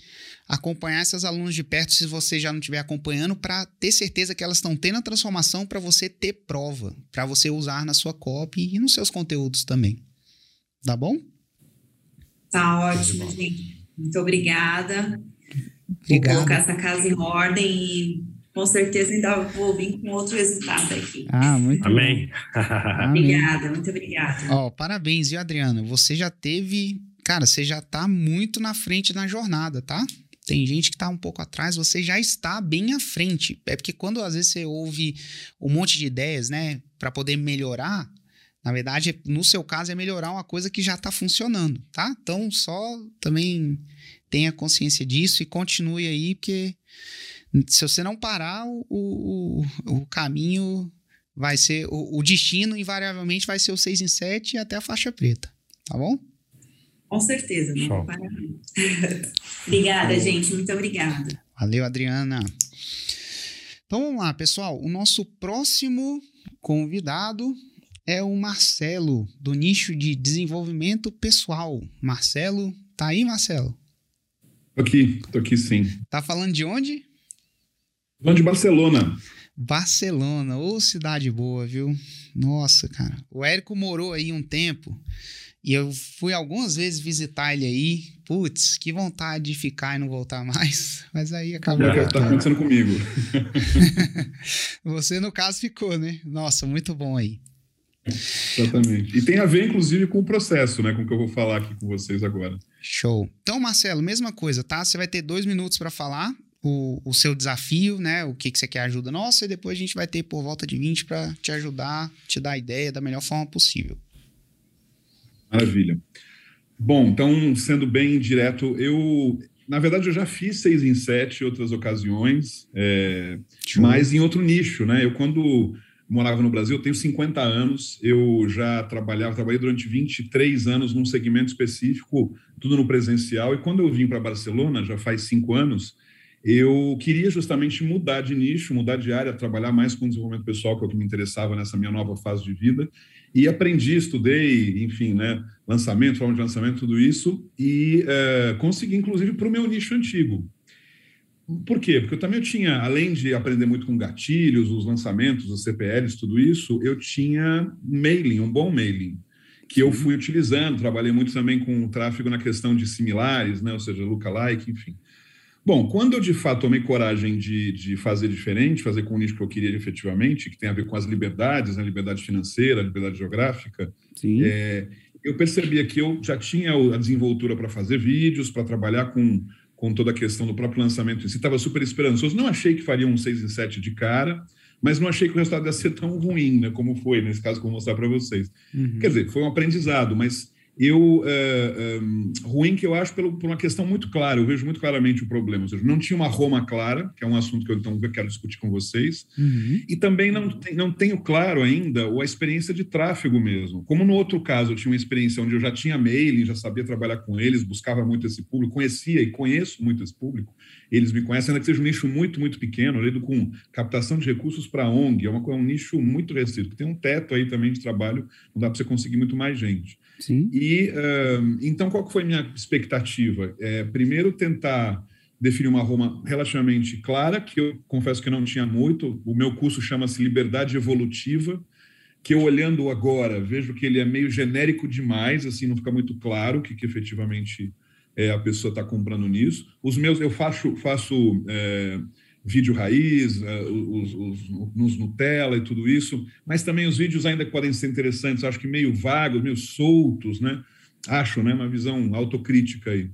A: acompanhar essas alunas de perto se você já não estiver acompanhando para ter certeza que elas estão tendo a transformação para você ter prova, para você usar na sua copy e nos seus conteúdos também. Tá bom?
B: Tá ótimo, gente. Muito obrigada. Obrigado. Vou colocar essa casa em ordem e com certeza ainda vou vir com outro resultado aqui.
A: Ah, muito
C: Amém.
B: obrigada, muito obrigada.
A: Ó, parabéns, viu, Adriana? Você já teve. Cara, você já tá muito na frente na jornada, tá? Tem gente que tá um pouco atrás, você já está bem à frente. É porque quando às vezes você ouve um monte de ideias, né, para poder melhorar, na verdade, no seu caso, é melhorar uma coisa que já está funcionando, tá? Então, só também tenha consciência disso e continue aí, porque se você não parar, o, o, o caminho vai ser. O, o, destino, invariavelmente, vai ser o 6 em 7 e até a faixa preta, tá bom?
B: Com certeza, não vou parar. obrigada, gente, muito obrigada.
A: Valeu, Adriana. Então vamos lá, pessoal. O nosso próximo convidado é o Marcelo, do nicho de desenvolvimento pessoal. Marcelo, tá aí, Marcelo?
E: Tô aqui, tô aqui sim.
A: Tá falando de onde?
E: Falando de Barcelona.
A: Barcelona, ô cidade boa, viu? Nossa, cara. O Érico morou aí um tempo e eu fui algumas vezes visitar ele aí. Putz, que vontade de ficar e não voltar mais. [LAUGHS] Mas aí acabou.
E: É, tá acontecendo comigo. [LAUGHS]
A: Você, no caso, ficou, né? Nossa, muito bom aí.
E: Exatamente. E tem a ver, inclusive, com o processo, né? Com o que eu vou falar aqui com vocês agora.
A: Show. Então, Marcelo, mesma coisa, tá? Você vai ter dois minutos para falar o, o seu desafio, né? O que, que você quer ajuda nossa, e depois a gente vai ter por volta de 20 para te ajudar, te dar a ideia da melhor forma possível.
E: Maravilha. Bom, então, sendo bem direto, eu. Na verdade, eu já fiz seis em sete outras ocasiões, é, mas em outro nicho, né? Eu, quando morava no Brasil, eu tenho 50 anos, eu já trabalhava, trabalhei durante 23 anos num segmento específico, tudo no presencial, e quando eu vim para Barcelona, já faz cinco anos, eu queria justamente mudar de nicho, mudar de área, trabalhar mais com desenvolvimento pessoal, que é o que me interessava nessa minha nova fase de vida, e aprendi, estudei, enfim, né, lançamento, forma de lançamento, tudo isso, e é, consegui, inclusive, para o meu nicho antigo, por quê? Porque eu também tinha, além de aprender muito com gatilhos, os lançamentos, os CPLs, tudo isso, eu tinha mailing, um bom mailing, que eu fui utilizando. Trabalhei muito também com o tráfego na questão de similares, né? ou seja, lookalike, enfim. Bom, quando eu de fato tomei coragem de, de fazer diferente, fazer com o nicho que eu queria efetivamente, que tem a ver com as liberdades, né? liberdade financeira, liberdade geográfica, é, eu percebia que eu já tinha a desenvoltura para fazer vídeos, para trabalhar com com toda a questão do próprio lançamento em si, estava super esperançoso. Não achei que faria um 6 em 7 de cara, mas não achei que o resultado ia ser tão ruim, né, como foi nesse caso que eu vou mostrar para vocês. Uhum. Quer dizer, foi um aprendizado, mas eu uh, um, ruim que eu acho pelo, por uma questão muito clara, eu vejo muito claramente o problema, ou seja, não tinha uma Roma clara, que é um assunto que eu então quero discutir com vocês, uhum. e também não, não tenho claro ainda a experiência de tráfego mesmo. Como no outro caso eu tinha uma experiência onde eu já tinha mailing, já sabia trabalhar com eles, buscava muito esse público, conhecia e conheço muito esse público, eles me conhecem, ainda que seja um nicho muito, muito pequeno, eu lido com captação de recursos para ONG, é, uma, é um nicho muito restrito, que tem um teto aí também de trabalho, não dá para você conseguir muito mais gente.
A: Sim.
E: E então, qual foi minha expectativa? É, primeiro, tentar definir uma Roma relativamente clara, que eu confesso que não tinha muito. O meu curso chama-se Liberdade Evolutiva, que eu olhando agora vejo que ele é meio genérico demais, assim, não fica muito claro o que, que efetivamente é, a pessoa está comprando nisso. Os meus, eu faço, faço é, vídeo raiz, é, os, os, nos Nutella e tudo isso, mas também os vídeos ainda podem ser interessantes, acho que meio vagos, meio soltos, né? Acho, né? Uma visão autocrítica aí.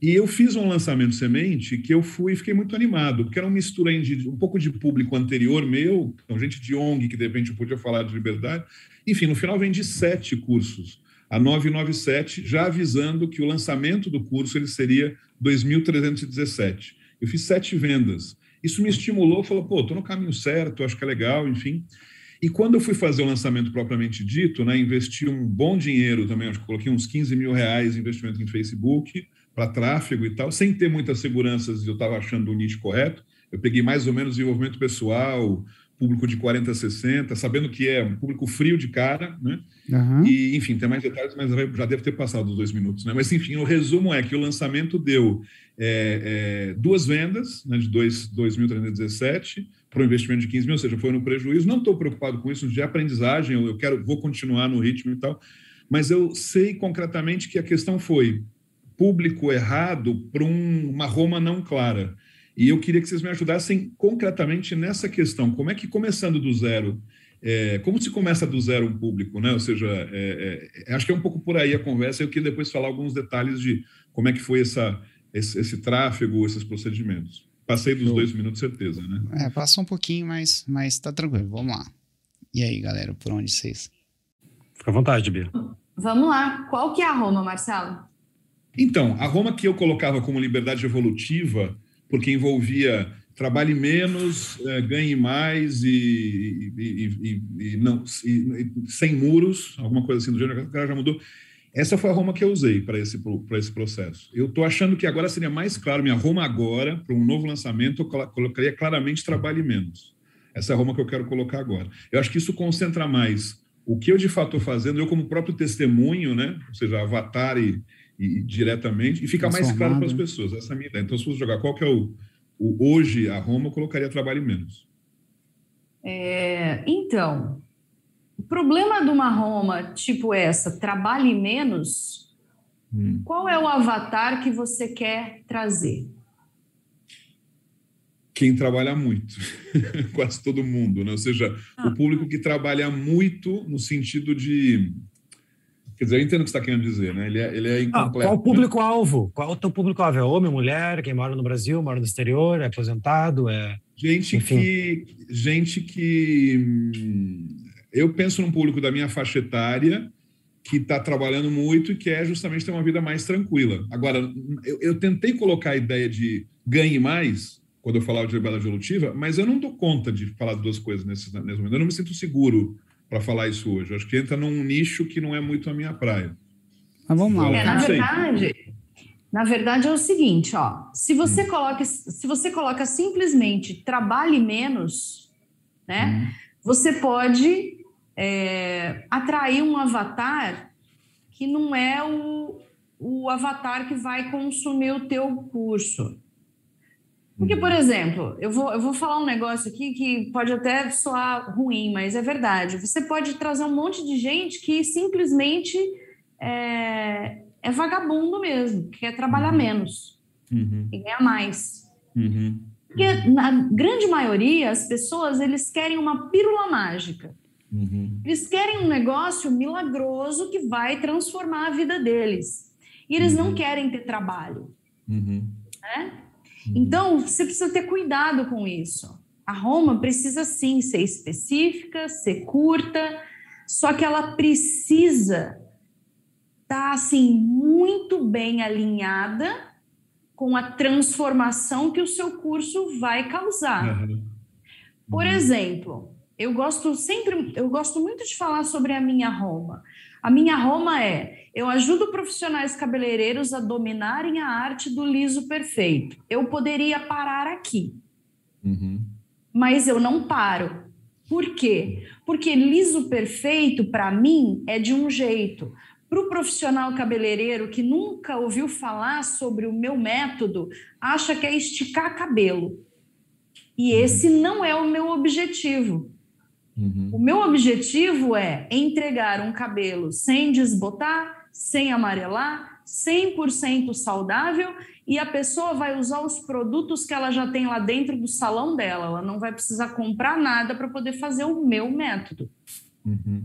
E: E eu fiz um lançamento semente que eu fui fiquei muito animado, porque era uma mistura de um pouco de público anterior meu, então gente de ONG que de repente eu podia falar de liberdade. Enfim, no final vendi sete cursos, a 997, já avisando que o lançamento do curso ele seria 2.317. Eu fiz sete vendas. Isso me estimulou, falou, pô, estou no caminho certo, acho que é legal, enfim. E quando eu fui fazer o lançamento propriamente dito, né, investi um bom dinheiro também, acho que coloquei uns 15 mil reais de investimento em Facebook para tráfego e tal, sem ter muitas seguranças, eu estava achando o nicho correto. Eu peguei mais ou menos desenvolvimento pessoal, público de 40 a 60, sabendo que é um público frio de cara, né? Uhum. E, enfim, tem mais detalhes, mas já deve ter passado os dois minutos, né? Mas, enfim, o resumo é que o lançamento deu é, é, duas vendas, né, de 2.317 para um investimento de 15 mil, ou seja, foi no prejuízo. Não estou preocupado com isso, de aprendizagem, eu, eu quero, vou continuar no ritmo e tal, mas eu sei concretamente que a questão foi público errado para um, uma Roma não clara. E eu queria que vocês me ajudassem concretamente nessa questão. Como é que, começando do zero, é, como se começa do zero um público, né? Ou seja, é, é, acho que é um pouco por aí a conversa. Eu queria depois falar alguns detalhes de como é que foi essa, esse, esse tráfego, esses procedimentos. Passei dos Show. dois minutos, certeza, né?
A: É, passou um pouquinho, mas, mas tá tranquilo. Vamos lá. E aí, galera, por onde vocês?
C: Fica à vontade, Bia.
D: Vamos lá. Qual que é a Roma, Marcelo?
E: Então, a Roma que eu colocava como liberdade evolutiva porque envolvia trabalhe menos, é, ganhe mais e, e, e, e não, sem muros, alguma coisa assim do gênero, o cara já mudou. Essa foi a Roma que eu usei para esse, esse processo. Eu estou achando que agora seria mais claro, minha Roma agora, para um novo lançamento, eu colocaria claramente trabalhe menos. Essa é a Roma que eu quero colocar agora. Eu acho que isso concentra mais o que eu de fato estou fazendo, eu como próprio testemunho, né? ou seja, avatar e, e, diretamente, e fica mais claro para as pessoas. Essa é a minha ideia. Então, se fosse jogar qual que é o, o hoje a Roma, eu colocaria trabalho menos.
D: É, então, problema de uma Roma tipo essa, trabalhe menos, hum. qual é o avatar que você quer trazer?
E: Quem trabalha muito, [LAUGHS] quase todo mundo, né? ou seja, ah. o público que trabalha muito no sentido de Quer dizer, eu entendo o que você está querendo dizer, né? Ele é, ele é incompleto.
C: Ah, qual o público-alvo? Qual o teu público-alvo? É homem, mulher, quem mora no Brasil, mora no exterior, é aposentado, é...
E: Gente Enfim. que... Gente que... Eu penso num público da minha faixa etária que está trabalhando muito e quer justamente ter uma vida mais tranquila. Agora, eu, eu tentei colocar a ideia de ganhe mais, quando eu falava de liberdade evolutiva, mas eu não dou conta de falar duas coisas nesse, nesse momento. Eu não me sinto seguro para falar isso hoje. acho que entra num nicho que não é muito a minha praia.
A: Mas vamos lá.
D: É, na verdade, na verdade é o seguinte, ó, se você hum. coloca, se você coloca simplesmente trabalhe menos, né? Hum. Você pode é, atrair um avatar que não é o, o avatar que vai consumir o teu curso. Porque, por exemplo, eu vou, eu vou falar um negócio aqui que pode até soar ruim, mas é verdade. Você pode trazer um monte de gente que simplesmente é, é vagabundo mesmo, que quer trabalhar uhum. menos uhum. e ganhar mais. Uhum. Porque, na grande maioria, as pessoas eles querem uma pílula mágica. Uhum. Eles querem um negócio milagroso que vai transformar a vida deles. E eles não uhum. querem ter trabalho.
E: Uhum.
D: Né? Uhum. Então, você precisa ter cuidado com isso. A Roma precisa sim ser específica, ser curta, só que ela precisa estar tá, assim muito bem alinhada com a transformação que o seu curso vai causar. Por uhum. exemplo, eu gosto sempre, eu gosto muito de falar sobre a minha Roma. A minha Roma é: eu ajudo profissionais cabeleireiros a dominarem a arte do liso perfeito. Eu poderia parar aqui, uhum. mas eu não paro. Por quê? Porque liso perfeito, para mim, é de um jeito. Para o profissional cabeleireiro que nunca ouviu falar sobre o meu método, acha que é esticar cabelo. E uhum. esse não é o meu objetivo. Uhum. O meu objetivo é entregar um cabelo sem desbotar, sem amarelar, 100% saudável e a pessoa vai usar os produtos que ela já tem lá dentro do salão dela. Ela não vai precisar comprar nada para poder fazer o meu método. Uhum.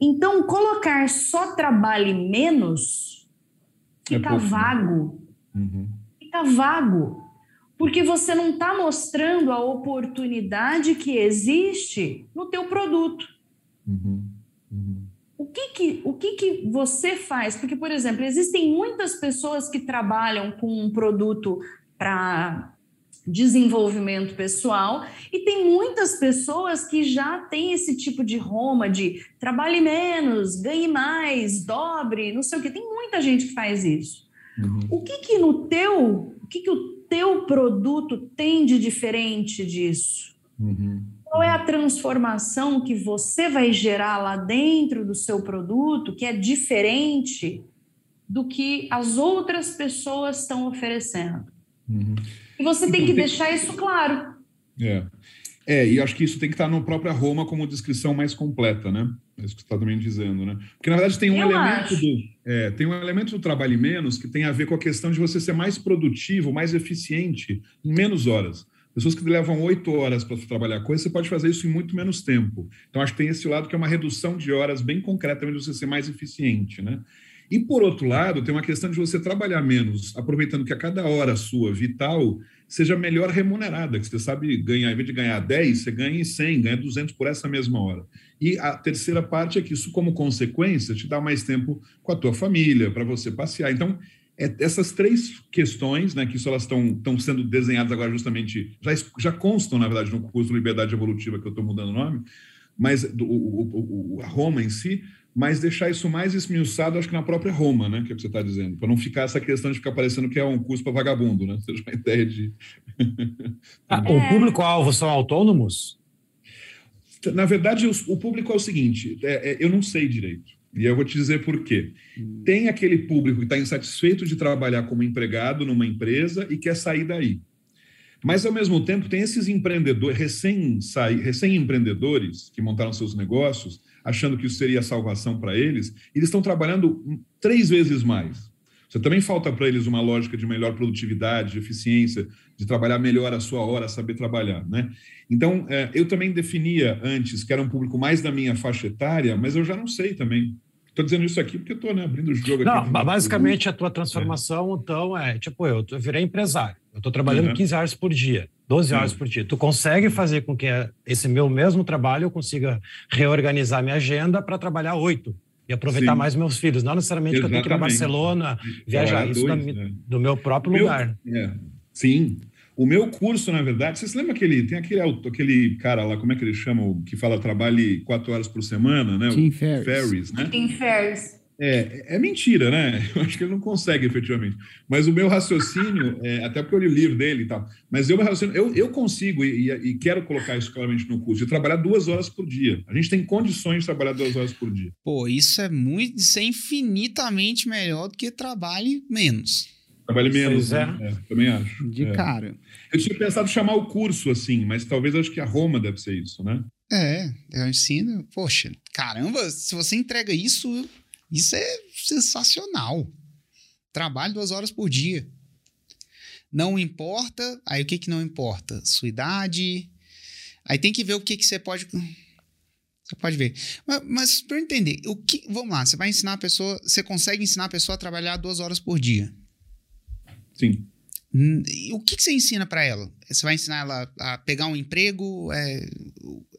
D: Então, colocar só trabalhe menos fica é vago. Uhum. Fica vago. Porque você não está mostrando a oportunidade que existe no teu produto. Uhum. Uhum. O, que, que, o que, que você faz? Porque, por exemplo, existem muitas pessoas que trabalham com um produto para desenvolvimento pessoal e tem muitas pessoas que já têm esse tipo de Roma de trabalhe menos, ganhe mais, dobre, não sei o que. Tem muita gente que faz isso. Uhum. O que que no teu, o que que o teu produto tem de diferente disso? Uhum. Qual é a transformação que você vai gerar lá dentro do seu produto que é diferente do que as outras pessoas estão oferecendo? Uhum. E você tem então, que tem... deixar isso claro.
E: É. É, e acho que isso tem que estar no própria Roma como descrição mais completa, né? É isso que você está também dizendo, né? Porque, na verdade, tem um Eu elemento do. É, tem um elemento do trabalho menos que tem a ver com a questão de você ser mais produtivo, mais eficiente em menos horas. Pessoas que levam oito horas para trabalhar coisa, você pode fazer isso em muito menos tempo. Então, acho que tem esse lado que é uma redução de horas bem concreta, de você ser mais eficiente, né? E, por outro lado, tem uma questão de você trabalhar menos, aproveitando que a cada hora sua vital seja melhor remunerada, que você sabe ganhar, em vez de ganhar 10, você ganha 100, ganha 200 por essa mesma hora. E a terceira parte é que isso, como consequência, te dá mais tempo com a tua família, para você passear. Então, é, essas três questões, né, que isso elas estão sendo desenhadas agora justamente, já, já constam, na verdade, no curso Liberdade Evolutiva, que eu estou mudando o nome, mas do, o, o, a Roma em si, mas deixar isso mais esmiuçado, acho que na própria Roma, né? Que é o que você está dizendo, para não ficar essa questão de ficar parecendo que é um curso para vagabundo, né? [LAUGHS] Seja uma ideia de.
C: ah, o é. público-alvo são autônomos?
E: Na verdade, o público é o seguinte: é, é, eu não sei direito. E eu vou te dizer por quê. Hum. Tem aquele público que está insatisfeito de trabalhar como empregado numa empresa e quer sair daí. Mas, ao mesmo tempo, tem esses empreendedores, recém-empreendedores, recém que montaram seus negócios, achando que isso seria salvação para eles, eles estão trabalhando três vezes mais. Você também falta para eles uma lógica de melhor produtividade, de eficiência, de trabalhar melhor a sua hora, saber trabalhar, né? Então, é, eu também definia antes que era um público mais da minha faixa etária, mas eu já não sei também. Estou dizendo isso aqui porque estou né, abrindo o jogo
C: não,
E: aqui.
C: Basicamente, a tua transformação, é. então, é tipo, eu, eu virei empresário. Eu estou trabalhando uhum. 15 horas por dia. 12 horas por dia. Tu consegue fazer com que esse meu mesmo trabalho eu consiga reorganizar minha agenda para trabalhar oito e aproveitar Sim. mais meus filhos. Não necessariamente Exatamente. que eu tenho que ir para Barcelona, viajar. Isso dois, da, né? do meu próprio meu, lugar.
E: É. Sim. O meu curso, na verdade, vocês lembram aquele, tem aquele, aquele cara lá, como é que ele chama, que fala trabalhe quatro horas por semana, né?
A: Tim Ferriss.
E: Ferriss, né?
D: Tim Ferriss.
E: É, é mentira, né? [LAUGHS] Eu acho que ele não consegue efetivamente. Mas o meu raciocínio, é, até porque eu li o livro dele e tal, mas eu, raciocínio, eu, eu consigo e, e, quero colocar isso claramente no curso, de trabalhar duas horas por dia. A gente tem condições de trabalhar duas horas por dia.
A: Pô, isso é muito, isso é infinitamente melhor do que trabalhe menos.
E: Trabalhe menos, é. Né? É, também acho.
A: De
E: é.
A: cara.
E: Eu tinha pensado chamar o curso assim, mas talvez acho que a Roma deve ser isso, né?
A: É, eu ensino. Poxa, caramba, se você entrega isso isso é sensacional. Trabalho duas horas por dia. Não importa. Aí o que, que não importa? Sua idade. Aí tem que ver o que, que você pode. Você pode ver. Mas, mas para entender, o que. Vamos lá, você vai ensinar a pessoa. Você consegue ensinar a pessoa a trabalhar duas horas por dia.
E: Sim.
A: Hum, o que, que você ensina para ela? Você vai ensinar ela a pegar um emprego, é,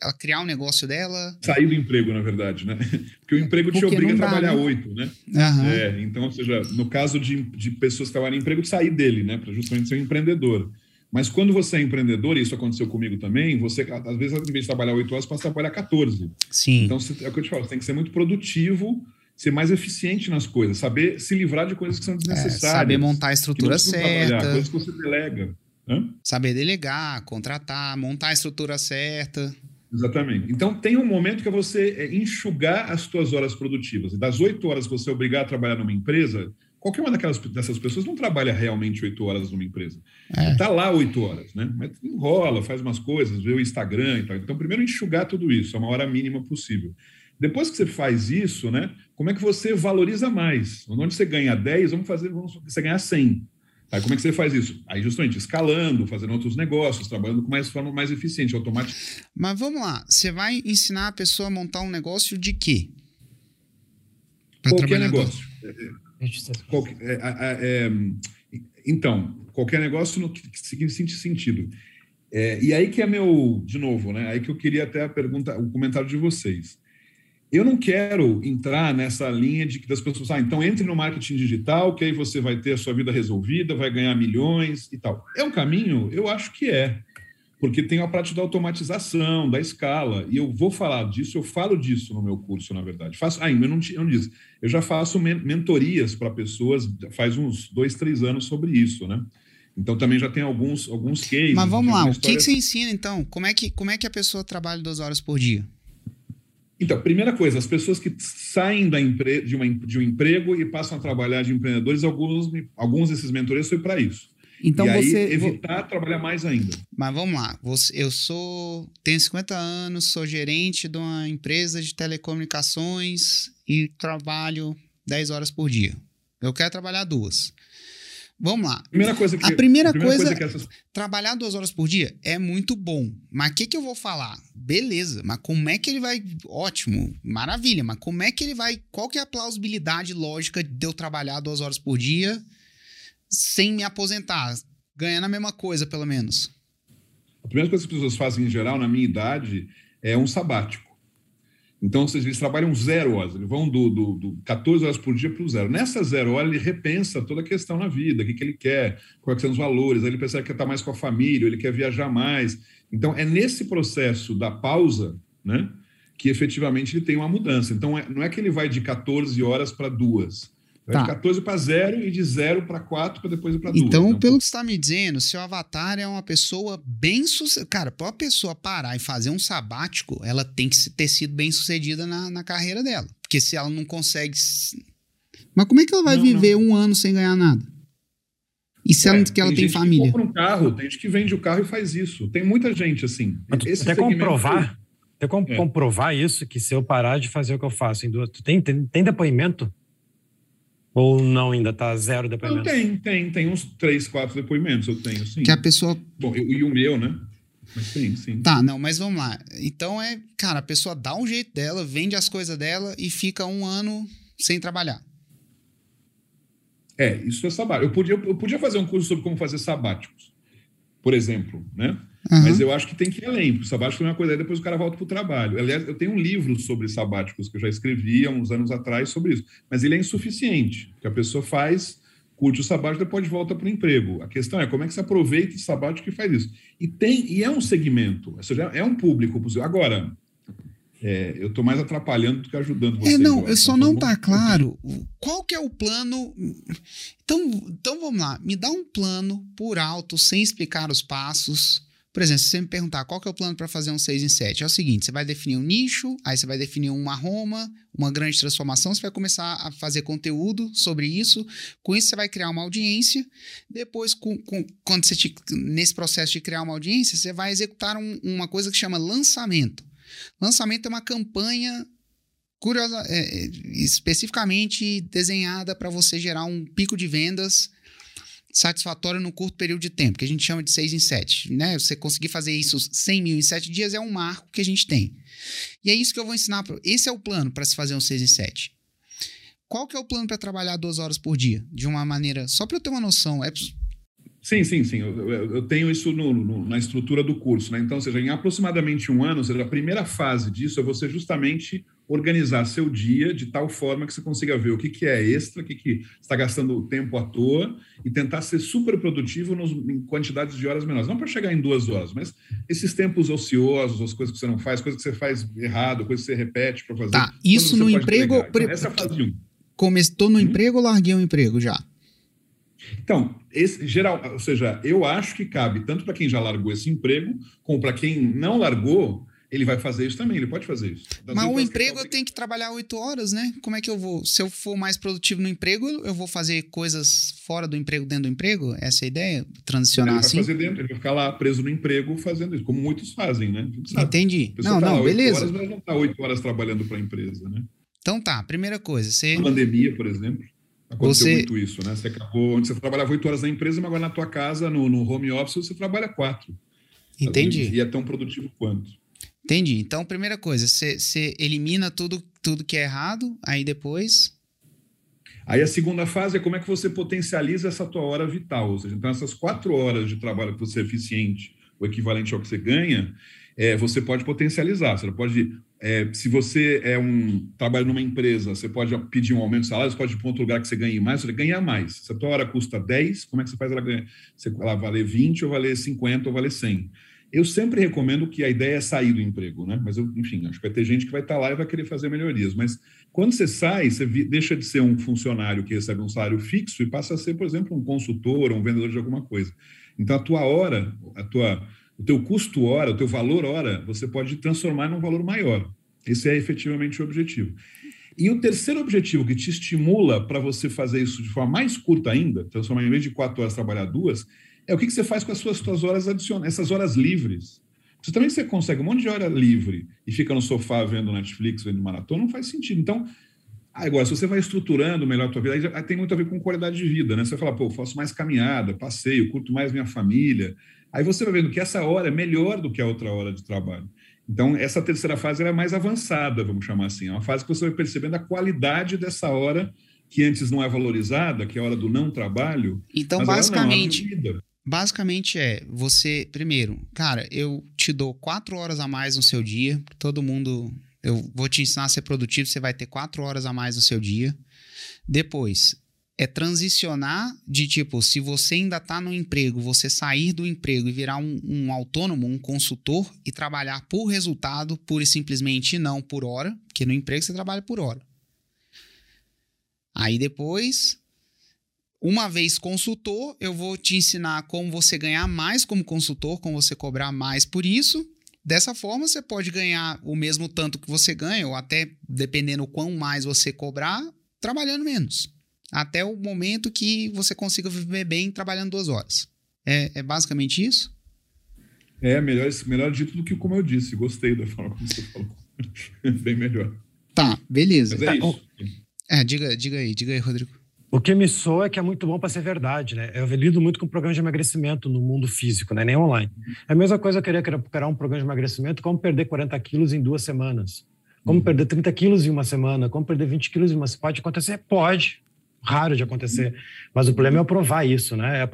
A: ela criar um negócio dela?
E: Sair do emprego, na verdade, né? [LAUGHS] Porque o emprego te
A: Porque
E: obriga a trabalhar
A: né?
E: oito, né?
A: Aham.
E: É, então, ou seja, no caso de, de pessoas que trabalham em emprego, sair dele, né? Para justamente ser um empreendedor. Mas quando você é empreendedor, e isso aconteceu comigo também, você, às vezes, em vez de trabalhar oito horas, passa a trabalhar 14.
A: Sim.
E: Então, é o que eu te falo, você tem que ser muito produtivo, ser mais eficiente nas coisas, saber se livrar de coisas que são
A: É,
E: desnecessárias.
A: saber montar a estrutura certa,
E: coisas que você delega. Hã?
A: saber delegar, contratar, montar a estrutura certa.
E: Exatamente. Então, tem um momento que é você é, enxugar as suas horas produtivas. Das oito horas que você é obrigado a trabalhar numa empresa, qualquer uma daquelas, dessas pessoas não trabalha realmente oito horas numa empresa.
A: É.
E: Está lá oito horas, né? Mas enrola, faz umas coisas, vê o Instagram e tal. Então, primeiro enxugar tudo isso, a uma hora mínima possível. Depois que você faz isso, né? Como é que você valoriza mais? Onde você ganha 10, vamos fazer, vamos você ganhar 100. Aí como é que você faz isso? Aí justamente escalando, fazendo outros negócios, trabalhando com mais forma mais eficiente, automática.
A: Mas vamos lá, você vai ensinar a pessoa a montar um negócio de quê? Pra
E: Qualquer negócio. Qualquer- é, é, então, qualquer negócio no que, sentido. É, e aí que é meu, de novo, né? Aí que eu queria até a pergunta, o comentário de vocês. Eu não quero entrar nessa linha de que das pessoas, ah, então entre no marketing digital, que aí você vai ter a sua vida resolvida, vai ganhar milhões e tal. É um caminho? Eu acho que é. Porque tem a parte da automatização, da escala, e eu vou falar disso, eu falo disso no meu curso, na verdade. Faço, ah, eu não, eu não disse, eu já faço men- mentorias para pessoas, faz uns dois, três anos sobre isso, né? Então também já tem alguns, alguns cases.
A: Mas vamos lá, o que, que você ensina então? Como é que, como é que a pessoa trabalha 12 horas por dia?
E: Então, primeira coisa, as pessoas que saem empre... de, uma, de um emprego e passam a trabalhar de empreendedores, alguns, alguns desses mentorias foi para isso.
A: Então
E: e aí,
A: você. vo-
E: evitar trabalhar mais ainda.
A: Mas vamos lá, eu sou. tenho 50 anos, sou gerente de uma empresa de telecomunicações e trabalho 10 horas por dia. Eu quero trabalhar duas. Vamos lá.
E: Primeira coisa que,
A: A primeira coisa-
E: que essas
A: Trabalhar duas horas por dia é muito bom. Mas o que, que eu vou falar? Beleza, mas como é que ele vai. Ótimo, maravilha, mas como é que ele vai. Qual que é a plausibilidade lógica de eu trabalhar duas horas por dia sem me aposentar? Ganhando a mesma coisa, pelo menos.
E: A primeira coisa que as pessoas fazem em geral, na minha idade, é um sabático. Então, vocês eles trabalham zero horas, eles vão do, do, do 14 horas por dia para o zero. Nessa zero hora, ele repensa toda a questão na vida, o que, que ele quer, quais são os valores, aí ele percebe que quer estar mais com a família, ele quer viajar mais. Então, é nesse processo da pausa, né, que efetivamente ele tem uma mudança. Então, é- não é que ele vai de 14 horas para duas. Vai
A: Tá.
E: de 14 para zero e de zero para quatro para depois ir para duas.
A: Então,
E: né?
A: pelo que você está me dizendo, seu avatar é uma pessoa bem sucedida. Cara, para uma pessoa parar e fazer um sabático, ela tem que ter sido bem sucedida na, na carreira dela. Porque se ela não consegue. se- Mas como é que ela vai
E: Não,
A: viver um ano sem ganhar nada? E se ela,
E: É,
A: que ela tem,
E: gente
A: família?
E: Que compra um carro, tem gente que vende o carro e faz isso. Tem muita gente assim. Esse
C: até comprovar, até com-
E: É.
C: comprovar isso, que se eu parar de fazer o que eu faço em duas. Tem, tem, tem depoimento? Ou não ainda tá zero
E: Não,
C: depoimento?
E: tem, tem, tem uns três, quatro depoimentos, eu tenho, sim.
A: Que a pessoa.
E: Bom, eu- e o meu, né? Mas tem, sim.
A: Tá, não, mas vamos lá. Então é. Cara, a pessoa dá um jeito dela, vende as coisas dela e fica um ano sem trabalhar.
E: É, isso é sabático. Eu podia, eu podia fazer um curso sobre como fazer sabáticos, por exemplo, né?
A: Aham.
E: Mas eu acho que tem que ir além, porque sabático é uma coisa, aí depois o cara volta para o trabalho. Aliás, eu tenho um livro sobre sabáticos que eu já escrevi há uns anos atrás sobre isso, mas ele é insuficiente, porque a pessoa faz, curte o sabático, depois volta para o emprego. A questão é como é que você aproveita esse sabático e faz isso. E tem, e é um segmento, ou seja, é um público possível. Agora, é, eu estou mais atrapalhando do que ajudando vocês.
A: É, não,
E: eu
A: só
E: Nós
A: não tá
E: muito-
A: claro qual que é o plano. Então, então vamos lá, me dá um plano por alto, sem explicar os passos. Por exemplo, se você me perguntar qual que é o plano para fazer um 6 em 7, é o seguinte: você vai definir um nicho, aí você vai definir uma Roma, uma grande transformação, você vai começar a fazer conteúdo sobre isso. Com isso, você vai criar uma audiência. Depois, com, com- quando você te- nesse processo de criar uma audiência, você vai executar um- uma coisa que chama lançamento. Lançamento é uma campanha curiosa, é, é, especificamente desenhada para você gerar um pico de vendas satisfatório no curto período de tempo, que a gente chama de 6 em 7. Né? Você conseguir fazer isso 100 mil em 7 dias é um marco que a gente tem. E é isso que eu vou ensinar. Pra, esse é o plano para se fazer um 6 em 7. Qual que é o plano para trabalhar duas horas por dia? De uma maneira. Só para eu ter uma noção. É,
E: Sim, sim, sim. Eu, eu tenho isso no, no, na estrutura do curso, né? Então, ou seja, em aproximadamente um ano, ou seja, a primeira fase disso é você justamente organizar seu dia de tal forma que você consiga ver o que, que é extra, o que, que está gastando tempo à toa e tentar ser super produtivo nos, em quantidades de horas menores. Não para chegar em duas horas, mas esses tempos ociosos, as coisas que você não faz, coisas que você faz errado, coisas que você repete para fazer.
A: Tá, isso no emprego.
E: Então, essa é a fase 1.
A: Começou no hum? emprego ou larguei o emprego já?
E: Então, esse, geral, ou seja, eu acho que cabe tanto para quem já largou esse emprego, como para quem não largou, ele vai fazer isso também, ele pode fazer isso.
A: Das Mas o emprego eu tenho que trabalhar oito horas, né? Como é que eu vou? Se eu for mais produtivo no emprego, eu vou fazer coisas fora do emprego, dentro do emprego? Essa é a ideia? Transicionar
E: ele
A: assim?
E: Vai fazer dentro, ele vai ficar lá preso no emprego fazendo isso, como muitos fazem, né?
A: Entendi. Não, tá não, beleza.
E: Horas, mas não está oito horas trabalhando para a empresa, né?
A: Então tá, primeira coisa. Você...
E: A pandemia, por exemplo. Aconteceu você... muito isso, né? Você acabou, onde você trabalhava oito horas na empresa, mas agora na tua casa, no, no home office, você trabalha quatro.
A: Entendi.
E: E é tão produtivo quanto.
A: Entendi. Então, primeira coisa, você, elimina tudo, tudo que é errado, aí depois.
E: Aí a segunda fase é como é que você potencializa essa tua hora vital. Ou seja, então essas quatro horas de trabalho que você é eficiente, o equivalente ao que você ganha, é, você pode potencializar. Você pode é, se você é um trabalha numa empresa, você pode pedir um aumento de salário, você pode ir para outro lugar que você ganhe mais, você ganha mais. Se a tua hora custa 10, como é que você faz ela ganhar? Você, ela valer 20, ou valer 50, ou valer 100. Eu sempre recomendo que a ideia é sair do emprego, né? Mas, eu, enfim, acho que vai ter gente que vai estar lá e vai querer fazer melhorias. Mas quando você sai, você deixa de ser um funcionário que recebe um salário fixo e passa a ser, por exemplo, um consultor ou um vendedor de alguma coisa. Então, a tua hora, a tua o teu custo hora, o teu valor hora, você pode transformar num valor maior. Esse é efetivamente o objetivo. E o terceiro objetivo que te estimula para você fazer isso de forma mais curta ainda, transformar em vez de quatro horas trabalhar duas, é o que, que você faz com as suas, suas horas adicionais, essas horas livres. Se também você consegue um monte de hora livre e fica no sofá vendo Netflix, vendo maratona, não faz sentido. Então, agora, se você vai estruturando melhor a tua vida, aí, já, aí tem muito a ver com qualidade de vida, né? Você fala, pô, faço mais caminhada, passeio, curto mais minha família, Aí você vai vendo que essa hora é melhor do que a outra hora de trabalho. Então, essa terceira fase é mais avançada, vamos chamar assim. É uma fase que você vai percebendo a qualidade dessa hora que antes não é valorizada, que é a hora do não trabalho.
A: Então, basicamente, não, basicamente é você, primeiro, cara, eu te dou quatro horas a mais no seu dia. Todo mundo, eu vou te ensinar a ser produtivo, você vai ter quatro horas a mais no seu dia. Depois, é transicionar de tipo, se você ainda está no emprego, você sair do emprego e virar um, um, autônomo, um consultor e trabalhar por resultado, pura e simplesmente não por hora, porque no emprego você trabalha por hora. Aí depois, uma vez consultor, eu vou te ensinar como você ganhar mais como consultor, como você cobrar mais por isso. Dessa forma, você pode ganhar o mesmo tanto que você ganha, ou até dependendo quão mais você cobrar, trabalhando menos até o momento que você consiga viver bem trabalhando duas horas. É, é basicamente isso?
E: É, melhor, melhor dito do que como eu disse. Gostei da forma como você falou. [LAUGHS] bem melhor.
A: Tá, beleza.
E: Mas é
A: tá,
E: isso.
A: É, diga, diga aí, diga aí, Rodrigo.
C: O que me soa é que é muito bom para ser verdade, né? Eu lido muito com programa de emagrecimento no mundo físico, né? Nem online. É a mesma coisa eu querer criar um programa de emagrecimento, como perder 40 quilos em duas semanas. Como uhum. perder 30 quilos em uma semana, como perder 20 quilos em uma semana. Pode acontecer? Pode raro de acontecer. Mas o problema é provar isso, né?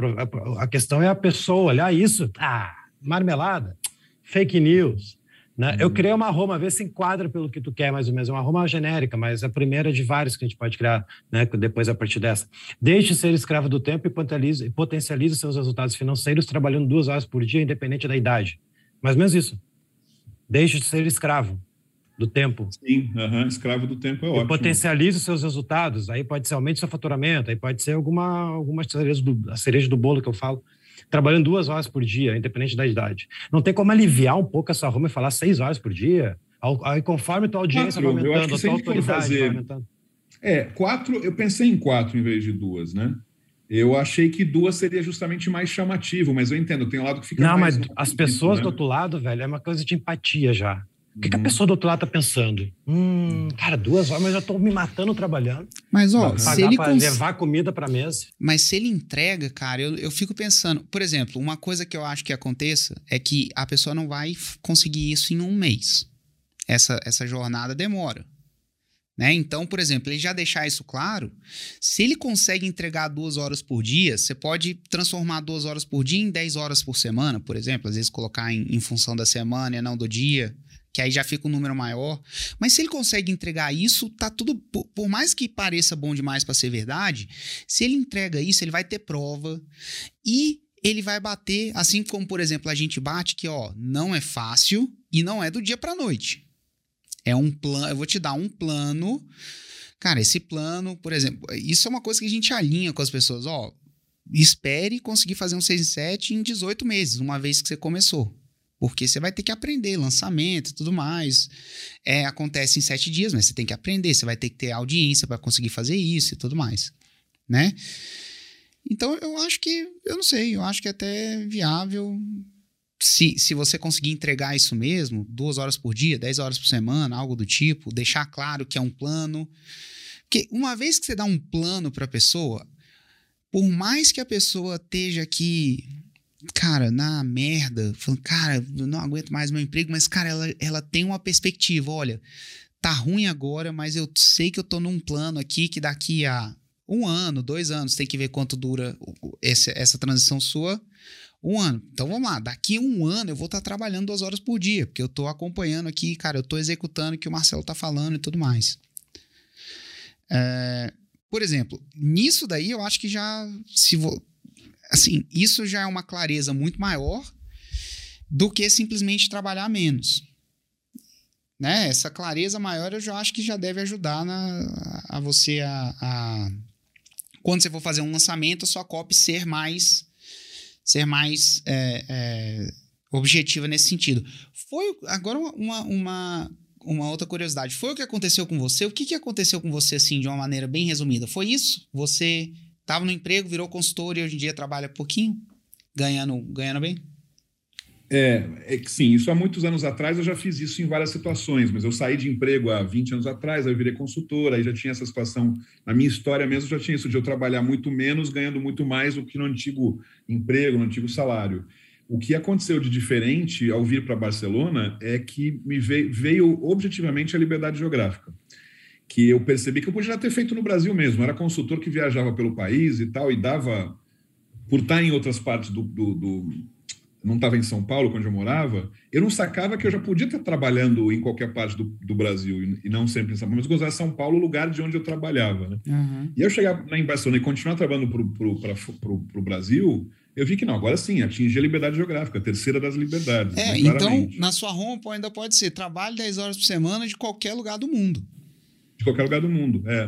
C: A questão é a pessoa olhar isso, ah, marmelada, fake news. Né? Uhum. Eu criei uma Roma, vê se enquadra pelo que tu quer, mais ou menos. É uma Roma genérica, mas a primeira de vários que a gente pode criar né? depois a partir dessa. Deixe de ser escravo do tempo e potencialize, seus resultados financeiros trabalhando duas horas por dia, independente da idade. Mais ou menos isso. Deixe de ser escravo do tempo.
E: Sim, uhum, escravo do tempo é ótimo. E
C: potencialize os seus resultados. Aí pode ser aumente seu faturamento, aí pode ser alguma, alguma cereja, do, a cereja do bolo que eu falo. Trabalhando duas horas por dia, independente da idade. Não tem como aliviar um pouco essa Roma e falar seis horas por dia? Aí, conforme a tua audiência quatro, vai aumentando, a tua autoridade fazer... vai aumentando.
E: É, quatro, eu pensei em quatro em vez de duas, né? Eu achei que duas seria justamente mais chamativo, mas eu entendo, tem um lado que fica.
C: Não, mas as pessoas né? do outro lado, velho, é uma coisa de empatia já. O que, que, a uhum. pessoa do outro lado tá pensando? Hum, cara, duas horas, mas eu já tô me matando trabalhando.
A: Mas, ó, se ele
C: cons... levar comida pra mesa.
A: Mas se ele entrega, cara, eu, eu fico pensando. Por exemplo, uma coisa que eu acho que aconteça é que a pessoa não vai conseguir isso em um mês. Essa, essa jornada demora. Né? Então, por exemplo, ele já deixar isso claro, se ele consegue entregar duas horas por dia, você pode transformar duas horas por dia em dez horas por semana, por exemplo, às vezes colocar em, em função da semana e não do dia, que aí já fica um número maior. Mas se ele consegue entregar isso, tá tudo. Por, por mais que pareça bom demais para ser verdade, se ele entrega isso, ele vai ter prova e ele vai bater, assim como, por exemplo, a gente bate que, ó, não é fácil e não é do dia para noite. É um plano, eu vou te dar um plano. Cara, esse plano, por exemplo, isso é uma coisa que a gente alinha com as pessoas, ó. Espere conseguir fazer um 6 em 7 em 18 meses, uma vez que você começou. Porque você vai ter que aprender lançamento tudo mais. É, acontece em sete dias, mas você tem que aprender, você vai ter que ter audiência para conseguir fazer isso e tudo mais, né? Então eu acho que, eu não sei, eu acho que é até viável se, se você conseguir entregar isso mesmo, duas horas por dia, dez horas por semana, algo do tipo, deixar claro que é um plano. Porque uma vez que você dá um plano para a pessoa, por mais que a pessoa esteja aqui, cara, na merda, falando, cara, eu não aguento mais meu emprego, mas, cara, ela, ela tem uma perspectiva, olha, tá ruim agora, mas eu sei que eu tô num plano aqui que daqui a um ano, dois anos, tem que ver quanto dura essa, essa transição sua um ano. Então vamos lá, daqui a um ano eu vou estar tá trabalhando duas horas por dia, porque eu estou acompanhando aqui, cara, eu estou executando o que o Marcelo está falando e tudo mais. É, por exemplo, nisso daí eu acho que já. se Assim, isso já é uma clareza muito maior do que simplesmente trabalhar menos. Né? Essa clareza maior eu já acho que já deve ajudar na, a você a, a quando você for fazer um lançamento, a sua copy ser mais ser mais é, é, objetiva nesse sentido. Foi agora uma, uma, uma outra curiosidade. Foi o que aconteceu com você? O que, que aconteceu com você, assim, de uma maneira bem resumida? Foi isso? Você estava no emprego, virou consultor e hoje em dia trabalha pouquinho, ganhando, ganhando bem?
E: É, é que sim, isso há muitos anos atrás eu já fiz isso em várias situações, mas eu saí de emprego há 20 anos atrás, aí eu virei consultor, aí já tinha essa situação, na minha história mesmo já tinha isso de eu trabalhar muito menos, ganhando muito mais do que no antigo emprego, no antigo salário. O que aconteceu de diferente ao vir para Barcelona é que me veio, veio objetivamente a liberdade geográfica que eu percebi que eu podia ter feito no Brasil mesmo. Era consultor que viajava pelo país e tal, e dava, por estar em outras partes do, do, do não estava em São Paulo, quando eu morava, eu não sacava que eu já podia estar trabalhando em qualquer parte do, do Brasil, e não sempre em São Paulo, mas gozar São Paulo, o lugar de onde eu trabalhava. Né? Uhum. E eu chegar lá em Barcelona e continuar trabalhando para o Brasil, eu vi que não, agora sim, atingir a liberdade geográfica, a terceira das liberdades.
A: É, né, então, na sua home ainda pode ser trabalho 10 horas por semana de qualquer lugar do mundo.
E: De qualquer lugar do mundo, é.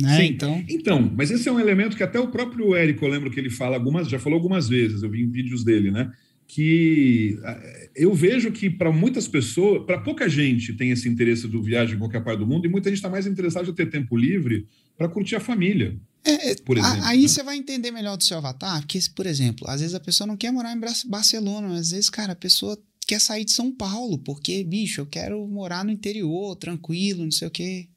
A: Né? Sim. Então...
E: então, mas esse é um elemento que até o próprio Érico, eu lembro que ele fala algumas, já falou algumas vezes, eu vi em vídeos dele, né? que eu vejo que para muitas pessoas, para pouca gente tem esse interesse do viagem em qualquer parte do mundo, e muita gente está mais interessada em ter tempo livre para curtir a família.
A: É, é por exemplo, aí né? você vai entender melhor do seu avatar, porque, por exemplo, às vezes a pessoa não quer morar em Barcelona, mas às vezes, cara, a pessoa quer sair de São Paulo, porque, bicho, eu quero morar no interior, tranquilo, não sei o quê.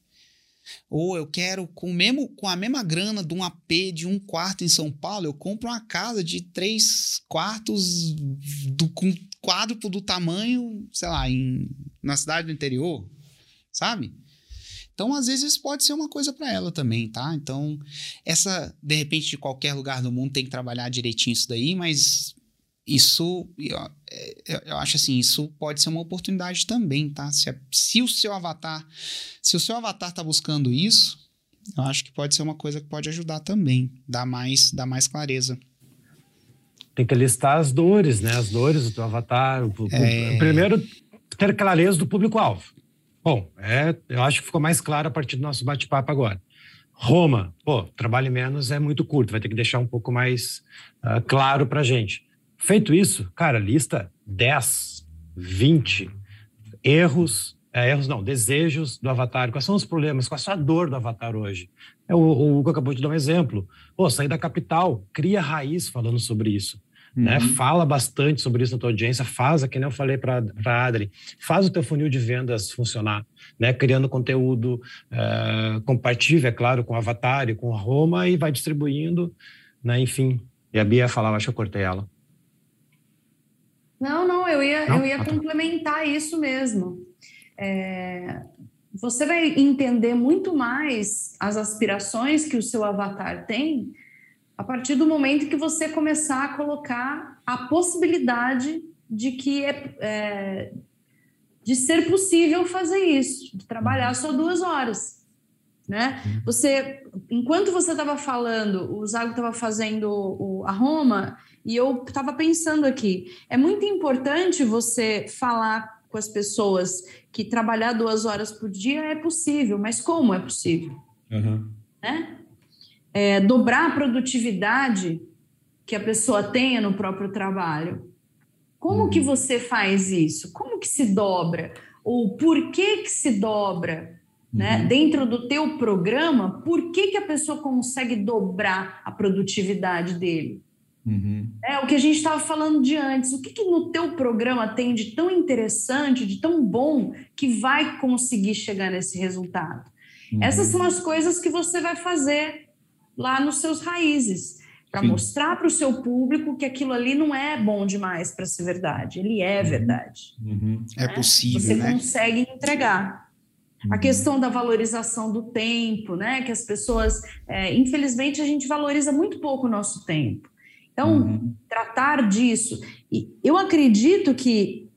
A: Ou eu quero, com, mesmo, com a mesma grana de um AP de um quarto em São Paulo, eu compro uma casa de três quartos do, com quádruplo do tamanho, sei lá, em, na cidade do interior, sabe? Então, às vezes, isso pode ser uma coisa para ela também, tá? Então, essa, de repente, de qualquer lugar do mundo tem que trabalhar direitinho isso daí, mas isso, é, eu, eu, acho assim, isso pode ser uma oportunidade também, tá? Se, se o seu avatar, se o seu avatar está buscando isso, eu acho que pode ser uma coisa que pode ajudar também, dar mais, dar mais clareza.
C: Tem que listar as dores, né? As dores do teu avatar. O, é... Primeiro, ter clareza do público-alvo. Bom, é, eu acho que ficou mais claro a partir do nosso bate-papo agora. Roma, pô, trabalhe menos é muito curto, vai ter que deixar um pouco mais uh, claro para gente. Feito isso, cara, lista 10, 20 erros, é, erros não, desejos do avatar. Quais são os problemas? Qual é a sua dor do avatar hoje? É, o, o Hugo acabou de dar um exemplo. Pô, sair da capital, cria raiz falando sobre isso. Né? Uhum. Né? Fala bastante sobre isso na tua audiência, faz, que nem eu falei para a Adri, faz o teu funil de vendas funcionar, né? criando conteúdo é, compatível, é claro, com o Avatar e com a Roma e vai distribuindo, né? enfim. E a Bia falava, acho que eu cortei ela.
D: Não, não, eu ia, não? eu ia ah, tá. complementar isso mesmo. É, você vai entender muito mais as aspirações que o seu avatar tem a partir do momento que você começar a colocar a possibilidade de que é, é de ser possível fazer isso, de trabalhar só duas horas, né? Uhum. Você, enquanto você estava falando, o Zago estava fazendo o, a Roma e eu estava pensando aqui, é muito importante você falar com as pessoas que trabalhar duas horas por dia é possível, mas como é possível? Uhum. Né? É, dobrar a produtividade que a pessoa tenha no próprio trabalho. Como que uhum. você faz isso? Como que se dobra? Ou por que que se dobra? Né? Uhum. Dentro do teu programa, por que, que a pessoa consegue dobrar a produtividade dele? Uhum. É o que a gente estava falando de antes. O que, que no teu programa tem de tão interessante, de tão bom, que vai conseguir chegar nesse resultado? Uhum. Essas são as coisas que você vai fazer lá nos seus raízes para mostrar para o seu público que aquilo ali não é bom demais para ser verdade, ele é uhum. verdade.
A: Uhum. É né? possível.
D: Você
A: né?
D: consegue entregar. A uhum. questão da valorização do tempo, né? Que as pessoas, é, infelizmente, a gente valoriza muito pouco o nosso tempo. Então, uhum. tratar disso. E eu acredito que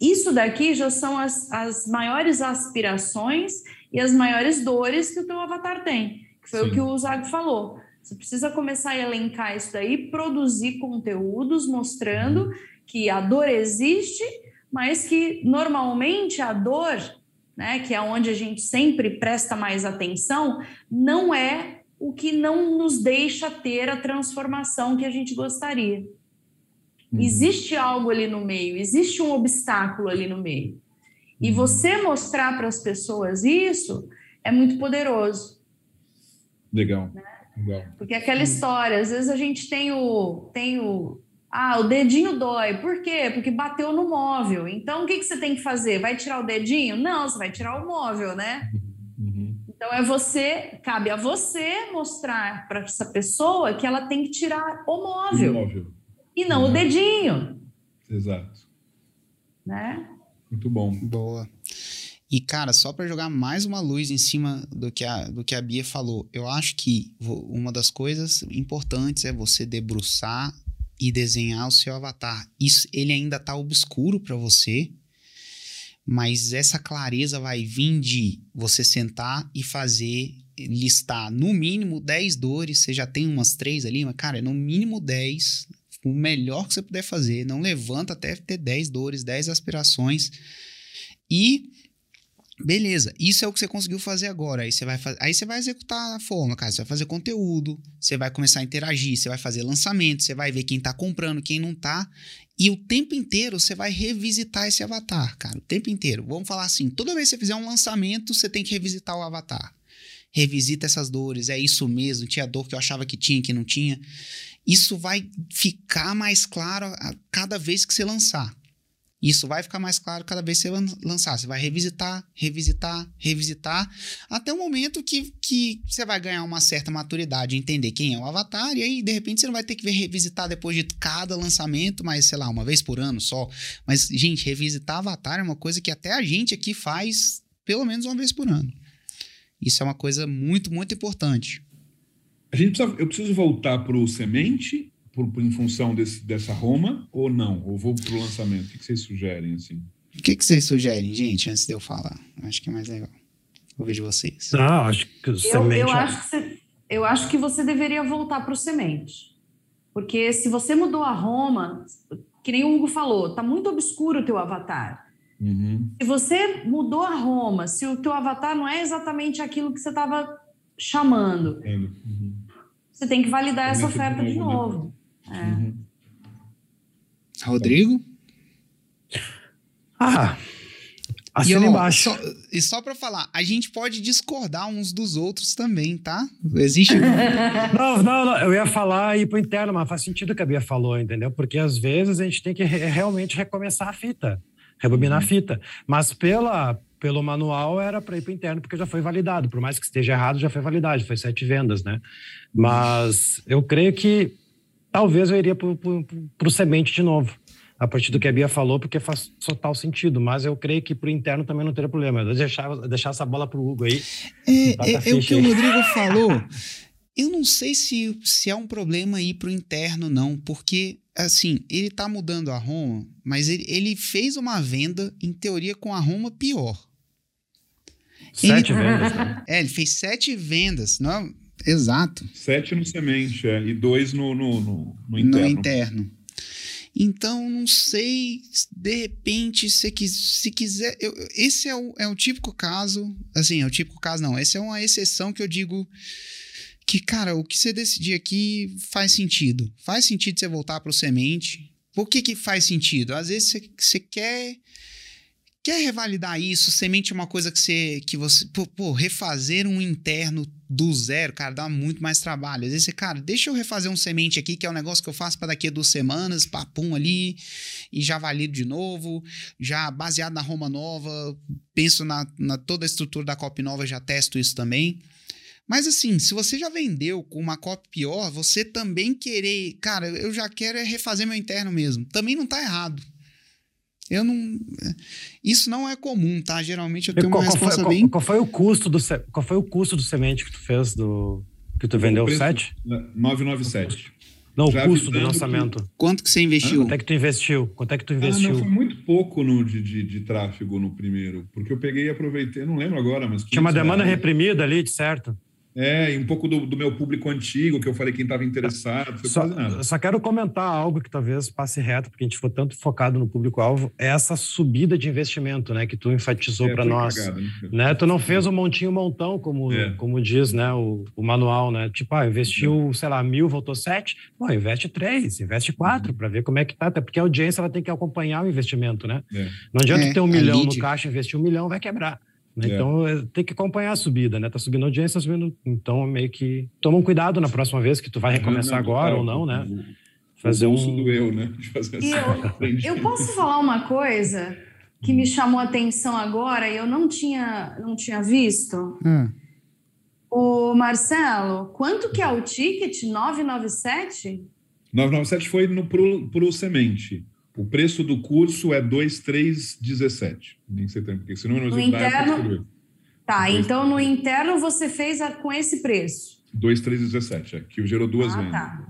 D: isso daqui já são as, as maiores aspirações e as maiores dores que o teu avatar tem, que foi Sim. o que o Zago falou. Você precisa começar a elencar isso daí, produzir conteúdos mostrando que a dor existe, mas que normalmente a dor, né, que é onde a gente sempre presta mais atenção, não é o que não nos deixa ter a transformação que a gente gostaria. Uhum. Existe algo ali no meio, existe um obstáculo ali no meio. E uhum. você mostrar para as pessoas isso é muito poderoso.
E: Legal. Né?
D: Porque aquela história, às vezes a gente tem o, tem o. Ah, o dedinho dói. Por quê? Porque bateu no móvel. Então, o que, que você tem que fazer? Vai tirar o dedinho? Não, você vai tirar o móvel, né? [LAUGHS] Uhum. Então, é você, cabe a você mostrar para essa pessoa que ela tem que tirar o móvel. O móvel. E não uhum. o dedinho.
E: Exato.
D: Né?
E: Muito bom.
A: Boa. E, cara, só para jogar mais uma luz em cima do que, a, do que a Bia falou, eu acho que uma das coisas importantes é você debruçar e desenhar o seu avatar. Isso, ele ainda tá obscuro para você, mas essa clareza vai vir de você sentar e fazer, listar no mínimo 10 dores, você já tem umas três ali, mas, cara, é no mínimo 10, o melhor que você puder fazer, não levanta até ter 10 dores, 10 aspirações, e Beleza, isso é o que você conseguiu fazer agora. Aí você vai, aí você vai executar a forma, cara. Você vai fazer conteúdo, você vai começar a interagir, você vai fazer lançamento, você vai ver quem tá comprando, quem não tá. E o tempo inteiro você vai revisitar esse avatar, cara. O tempo inteiro. Vamos falar assim: toda vez que você fizer um lançamento, você tem que revisitar o avatar. Revisita essas dores, é isso mesmo, tinha dor que eu achava que tinha, que não tinha. Isso vai ficar mais claro a cada vez que você lançar. Isso vai ficar mais claro cada vez que você lançar. Você vai revisitar, revisitar, revisitar, até o momento que, que você vai ganhar uma certa maturidade, entender quem é o avatar, e aí, de repente, você não vai ter que revisitar depois de cada lançamento, mas, sei lá, uma vez por ano só. Mas, gente, revisitar avatar é uma coisa que até a gente aqui faz pelo menos uma vez por ano. Isso é uma coisa muito, muito importante.
E: A gente precisa, eu preciso voltar para o semente por, por, em função desse, dessa Roma ou não? Ou vou para o lançamento? O que, vocês sugerem? Assim?
A: O que, que vocês sugerem, gente, antes de eu falar? Acho que é mais legal. Vou ver de vocês.
C: Ah, acho que o eu, semente...
D: Eu acho que, você, eu acho que você deveria voltar para o semente. Porque se você mudou a Roma, que nem o Hugo falou, tá muito obscuro o teu avatar. Uhum. Se você mudou a Roma, se o teu avatar não é exatamente aquilo que você estava chamando, uhum. você tem que validar essa oferta de novo. É. Uhum.
A: Rodrigo?
C: Ah, assina embaixo.
A: Só, e só para falar, a gente pode discordar uns dos outros também, tá? Existe. [LAUGHS]
C: não, não, não, eu ia falar ir pro interno, mas faz sentido o que a Bia falou, entendeu? Porque às vezes a gente tem que re realmente recomeçar a fita, rebobinar uhum. a fita. Mas pela, pelo manual era para ir para interno, porque já foi validado. Por mais que esteja errado, já foi validado, foi sete vendas, né? Mas eu creio que talvez eu iria para o semente de novo. a partir do que a Bia falou, porque faz total sentido, mas eu creio que para o interno também não teria problema. Eu vou deixar, deixar essa bola para o Hugo aí.
A: É, é, é o que aí. o Rodrigo [LAUGHS] falou. Eu não sei se, se é um problema ir para o interno, não, porque, assim, ele está mudando a Roma, mas ele, ele fez uma venda, em teoria, com a Roma pior.
C: Sete ele, vendas, né?
A: É, ele fez sete vendas, não é? Exato.
E: Sete no semente, é, e dois no, no, no, no interno.
A: No interno. Então, não sei, de repente, se, se quiser. Eu, esse é o, é o típico caso. Assim, é o típico caso, não. Essa é uma exceção que eu digo que, cara, o que você decidir aqui faz sentido. Faz sentido você voltar para o semente. Por que, que faz sentido? Às vezes você, você quer quer revalidar isso, semente é uma coisa que você. que você. Pô, pô, refazer um interno do zero, cara, dá muito mais trabalho. Às vezes você, cara, deixa eu refazer um semente aqui, que é um negócio que eu faço para daqui a duas semanas, papum ali, e já valido de novo, já baseado na Roma Nova, penso na, na toda a estrutura da Cop Nova, já testo isso também. Mas assim, se você já vendeu com uma copy pior, você também querer, cara, eu já quero é refazer meu interno mesmo. Também não tá errado. Eu não. Isso não é comum, tá? Geralmente eu tenho qual, uma resposta
C: qual,
A: bem.
C: Qual, qual, foi o custo do qual foi o custo do semente que tu fez do que tu vendeu o 7?
E: 997.
C: Não, o custo do lançamento. Que...
A: Quanto que você investiu?
C: Quanto é que tu investiu? Quanto é que tu investiu? Ah,
E: não, foi muito pouco no, de, de, de, tráfego no primeiro, porque eu peguei e aproveitei, não lembro agora, mas.
C: Tinha uma demanda reais. reprimida ali, de certo?
E: É, e um pouco do, do, meu público antigo, que eu falei quem estava interessado, foi
C: só,
E: quase nada.
C: Só quero comentar algo que talvez passe reto, porque a gente ficou tanto focado no público-alvo, é essa subida de investimento, né, que tu enfatizou é, para nós. Cagado, né? né? Tu não fez um montinho montão, como, é. como diz, né, o, o, manual, né? Tipo, ah, investiu, é. sei lá, mil, voltou sete, bom, investe três, investe quatro, uhum. para ver como é que tá, até porque a audiência ela tem que acompanhar o investimento, né? É. Não adianta é, ter um milhão no caixa, investir um milhão, vai quebrar. Né? É. Então, é, tem que acompanhar a subida, né? Tá subindo a audiência, tá subindo... Então, meio que... Toma um cuidado na próxima vez que tu vai recomeçar não, não, agora não, ou não, né?
E: Fazer o um... doeu, né? Fazer
D: eu, eu posso falar uma coisa que me chamou a atenção agora e eu não tinha, não tinha visto? Hum. O Marcelo, quanto que é o ticket? 997?
E: 997 foi no, pro, pro semente. O preço do curso é 2,317. Nem sei também, porque senão
D: não no interno. Tá, então no interno você fez a, com esse preço.
E: 2,317, é, que gerou duas ah, vendas. Tá.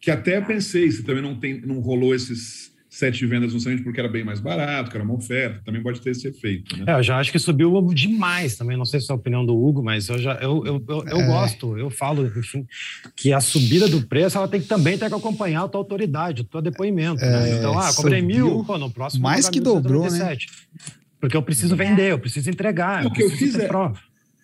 E: Que até tá. pensei, se também não, tem, não rolou esses sete vendas no semente porque era bem mais barato, que era uma oferta, também pode ter esse efeito. Né?
C: É, eu já acho que subiu demais também, não sei se é a opinião do Hugo, mas eu já eu, eu, eu, eu é. gosto, eu falo, enfim, que a subida do preço ela tem que também ter que acompanhar a tua autoridade, o teu depoimento. Né? É, né? Então, ah, comprei mil, pô, no próximo
A: mais que dobrou, né?
C: Porque eu preciso vender, eu preciso entregar.
E: O que eu fiz é,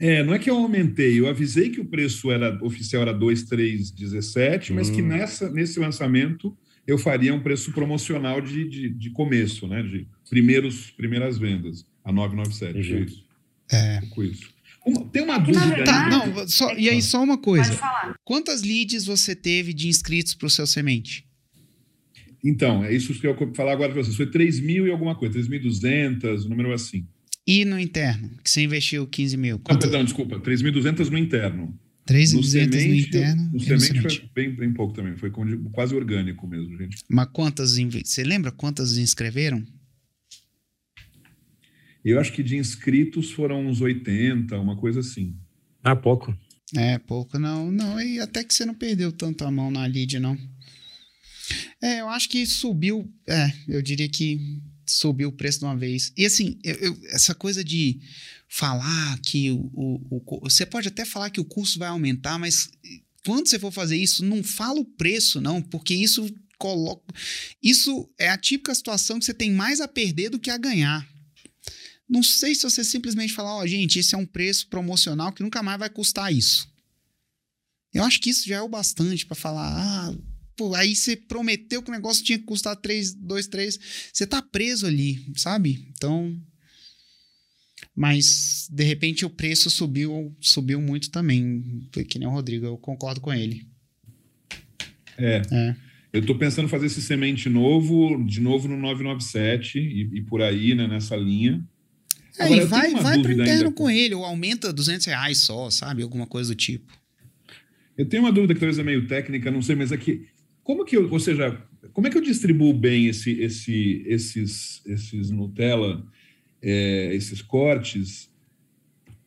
E: é, não é que eu aumentei, eu avisei que o preço era oficial era 2,317, mas hum. que nessa, nesse lançamento eu faria um preço promocional de, de, de começo, né? De primeiros, primeiras vendas, a 997. É isso.
A: É.
E: Com isso. Uma, tem uma dúvida.
A: Verdade, tá, não, só, e aí só uma coisa. Quantas leads você teve de inscritos para o seu semente?
E: Então, é isso que eu vou falar agora para vocês. Foi 3 mil e alguma coisa, 3.200, um número assim.
A: E no interno, que você investiu 15 mil?
E: Não, perdão, desculpa, 3.200 no interno.
A: 3,200 no, no interno.
E: No semente foi bem, bem pouco também, foi quase orgânico mesmo, gente.
A: Mas quantas, você lembra quantas inscreveram?
E: Eu acho que de inscritos foram uns 80, uma coisa assim.
C: Ah, pouco.
A: É, pouco não, não, e até que você não perdeu tanto a mão na lead, não. É, eu acho que subiu, é, eu diria que subiu o preço de uma vez. E assim, eu, eu, essa coisa de falar que o, o, o, Você pode até falar que o custo vai aumentar, mas quando você for fazer isso, não fala o preço, não, porque isso coloca. Isso é a típica situação que você tem mais a perder do que a ganhar. Não sei se você simplesmente falar, ó, oh, gente, esse é um preço promocional que nunca mais vai custar isso. Eu acho que isso já é o bastante para falar, ah, pô, aí você prometeu que o negócio tinha que custar 3, 2, 3. Você tá preso ali, sabe? Então. Mas, de repente, o preço subiu, subiu muito também. Foi que nem o Rodrigo, eu concordo com ele.
E: É. é. Eu estou pensando em fazer esse semente novo, de novo no 997 e, e por aí, né, nessa linha.
A: É, Agora, e vai, vai para interno com ele, ou aumenta 200 reais só, sabe? Alguma coisa do tipo.
E: Eu tenho uma dúvida que talvez é meio técnica, não sei, mas é que como que, ou seja, como é que eu distribuo bem esse, esse, esses, esses Nutella, é, esses cortes,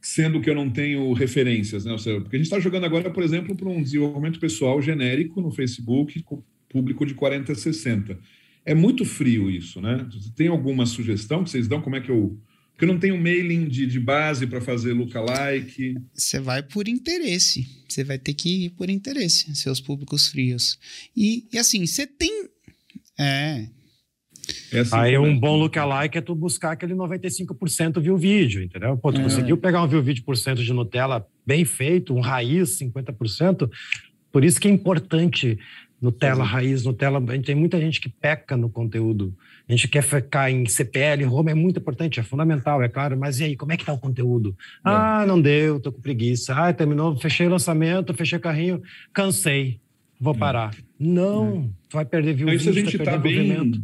E: sendo que eu não tenho referências, né? Seja, porque a gente está jogando agora, por exemplo, para um desenvolvimento pessoal genérico no Facebook, público de 40 a 60. É muito frio isso, né? Tem alguma sugestão que vocês dão? Como é que eu porque eu não tenho mailing de, de base para fazer lookalike.
A: Você vai por interesse. Você vai ter que ir por interesse, seus públicos frios. E, e assim, você tem. É.
C: é assim Aí um bom lookalike é tu buscar aquele 95% viu vídeo, entendeu? Pô, tu é. conseguiu pegar um viu vídeo por cento de Nutella bem feito, um raiz 50%. Por isso que é importante Nutella raiz, Nutella. A gente tem muita gente que peca no conteúdo. A gente quer ficar em CPL, Roma é muito importante, é fundamental, é claro. Mas e aí, como é que tá o conteúdo? É. Ah, não deu, tô com preguiça. Ah, terminou, fechei o lançamento, fechei o carrinho, cansei, vou é. parar. Não, é. vai perder view.
E: Isso a gente está bem.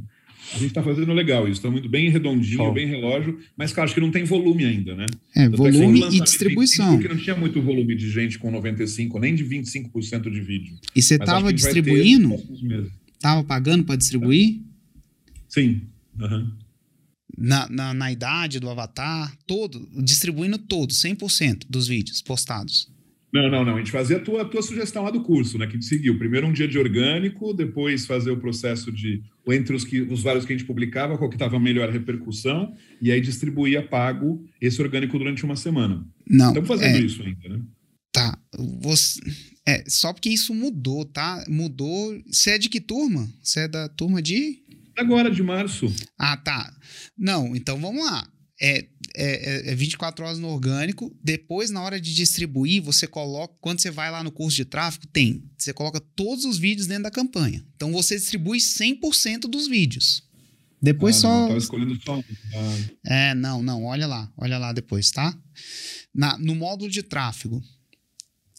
E: A gente está fazendo legal isso, está muito bem redondinho, bem relógio, mas claro, acho que não tem volume ainda, né?
A: É, volume e distribuição.
E: Porque não tinha muito volume de gente com 95, nem de 25% de vídeo.
A: E você estava distribuindo? Estava pagando para distribuir?
E: Sim. Uhum.
A: Na, na, na, idade do avatar, todo, distribuindo todo, 100% dos vídeos postados.
E: Não, não, não. A gente fazia a tua, a tua sugestão lá do curso, né? Que a gente seguiu. Primeiro um dia de orgânico, depois fazer o processo de. Entre os, que, os vários que a gente publicava, qual que estava melhor repercussão, e aí distribuía pago esse orgânico durante uma semana.
A: Não.
E: Estamos fazendo é, isso ainda, né?
A: Tá. Você, é, só porque isso mudou, tá? Mudou. Você é de que turma? Você é da turma de.
E: Agora, de março.
A: Ah, tá. Não, então vamos lá. É, é, é 24 horas no orgânico. Depois, na hora de distribuir, você coloca. Quando você vai lá no curso de tráfego, tem. Você coloca todos os vídeos dentro da campanha. Então você distribui 100% dos vídeos. Depois ah, só.
E: Não, tava escolhendo só.
A: Ah. É, não, não. Olha lá. Olha lá depois, tá? Na, no módulo de tráfego,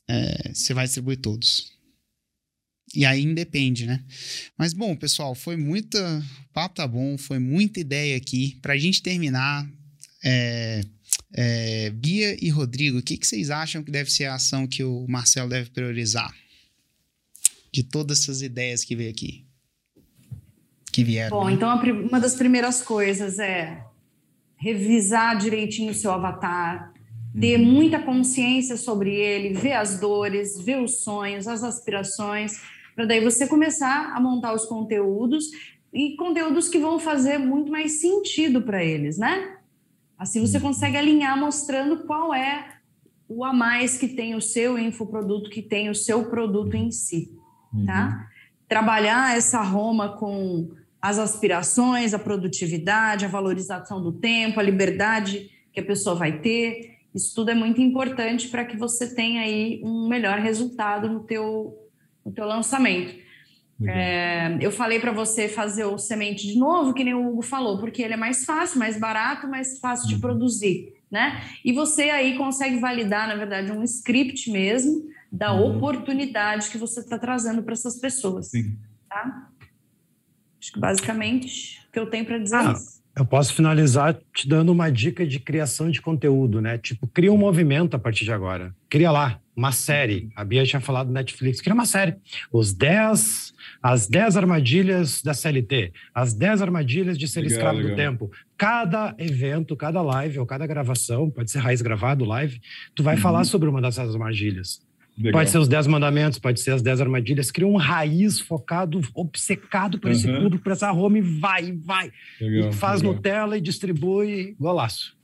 A: é, você vai distribuir todos. E aí independe, né? Mas bom, pessoal, foi muita. O papo tá bom, foi muita ideia aqui. Pra gente terminar, é, é, Bia e Rodrigo, o que, que vocês acham que deve ser a ação que o Marcelo deve priorizar? De todas essas ideias que veio aqui. Que vieram.
D: Bom, né? então uma das primeiras coisas é revisar direitinho o seu avatar, ter uhum. muita consciência sobre ele, ver as dores, ver os sonhos, as aspirações, para daí você começar a montar os conteúdos e conteúdos que vão fazer muito mais sentido para eles, né? Assim você consegue alinhar mostrando qual é o a mais que tem o seu infoproduto, que tem o seu produto em si, tá? Uhum. Trabalhar essa Roma com as aspirações, a produtividade, a valorização do tempo, a liberdade que a pessoa vai ter. Isso tudo é muito importante para que você tenha aí um melhor resultado no teu, no teu lançamento. É, eu falei para você fazer o semente de novo, que nem o Hugo falou, porque ele é mais fácil, mais barato, mais fácil de uhum. produzir, né? E você aí consegue validar, na verdade, um script mesmo da uhum. oportunidade que você está trazendo para essas pessoas, Sim. tá? Acho que basicamente o que eu tenho para dizer ah, é isso.
C: Eu posso finalizar te dando uma dica de criação de conteúdo, né? Tipo, cria um movimento a partir de agora. Cria lá uma série. A Bia tinha falado do Netflix. Cria uma série. Os 10, as 10 armadilhas da CLT, as 10 armadilhas de ser legal, escravo legal. do tempo. Cada evento, cada live ou cada gravação, pode ser raiz gravado, live, tu vai uhum. falar sobre uma dessas armadilhas. Legal. Pode ser os 10 mandamentos, pode ser as 10 armadilhas. Cria um raiz focado, obcecado por uhum. esse público, por essa home, vai, vai. Legal, e faz. Nutella e distribui golaço.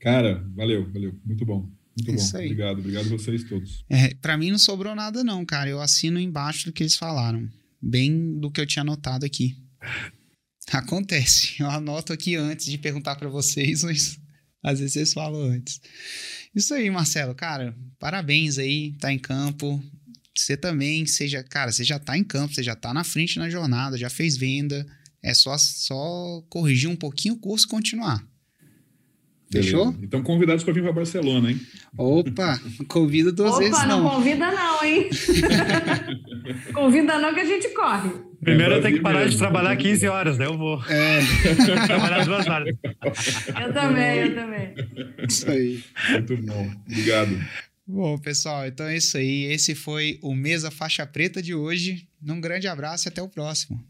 E: Cara, valeu, valeu. Muito bom. Muito Isso bom. Aí. Obrigado, obrigado a vocês todos.
A: É, para mim não sobrou nada, não, cara. Eu assino embaixo do que eles falaram. Bem do que eu tinha anotado aqui. [LAUGHS] Acontece. Eu anoto aqui antes de perguntar para vocês, mas às vezes vocês falam antes. Isso aí, Marcelo, cara, parabéns aí, tá em campo. Você também, seja, cara, você já tá em campo, você já tá na frente na jornada, já fez venda. É só, só corrigir um pouquinho o curso e continuar.
E: Beleza. Fechou? Então, convidados para vir para Barcelona, hein?
A: Opa, [LAUGHS] convida duas
D: Opa,
A: vezes
D: não. não convida não, hein? [LAUGHS] convida não que a gente corre.
C: Primeiro eu tenho que parar de trabalhar 15 horas, né? Eu vou. É. [LAUGHS] trabalhar duas horas.
D: Eu também, eu também.
A: Isso aí.
E: Muito bom. Obrigado.
A: Bom, pessoal, então é isso aí. Esse foi o Mesa Faixa Preta de hoje. Um grande abraço e até o próximo.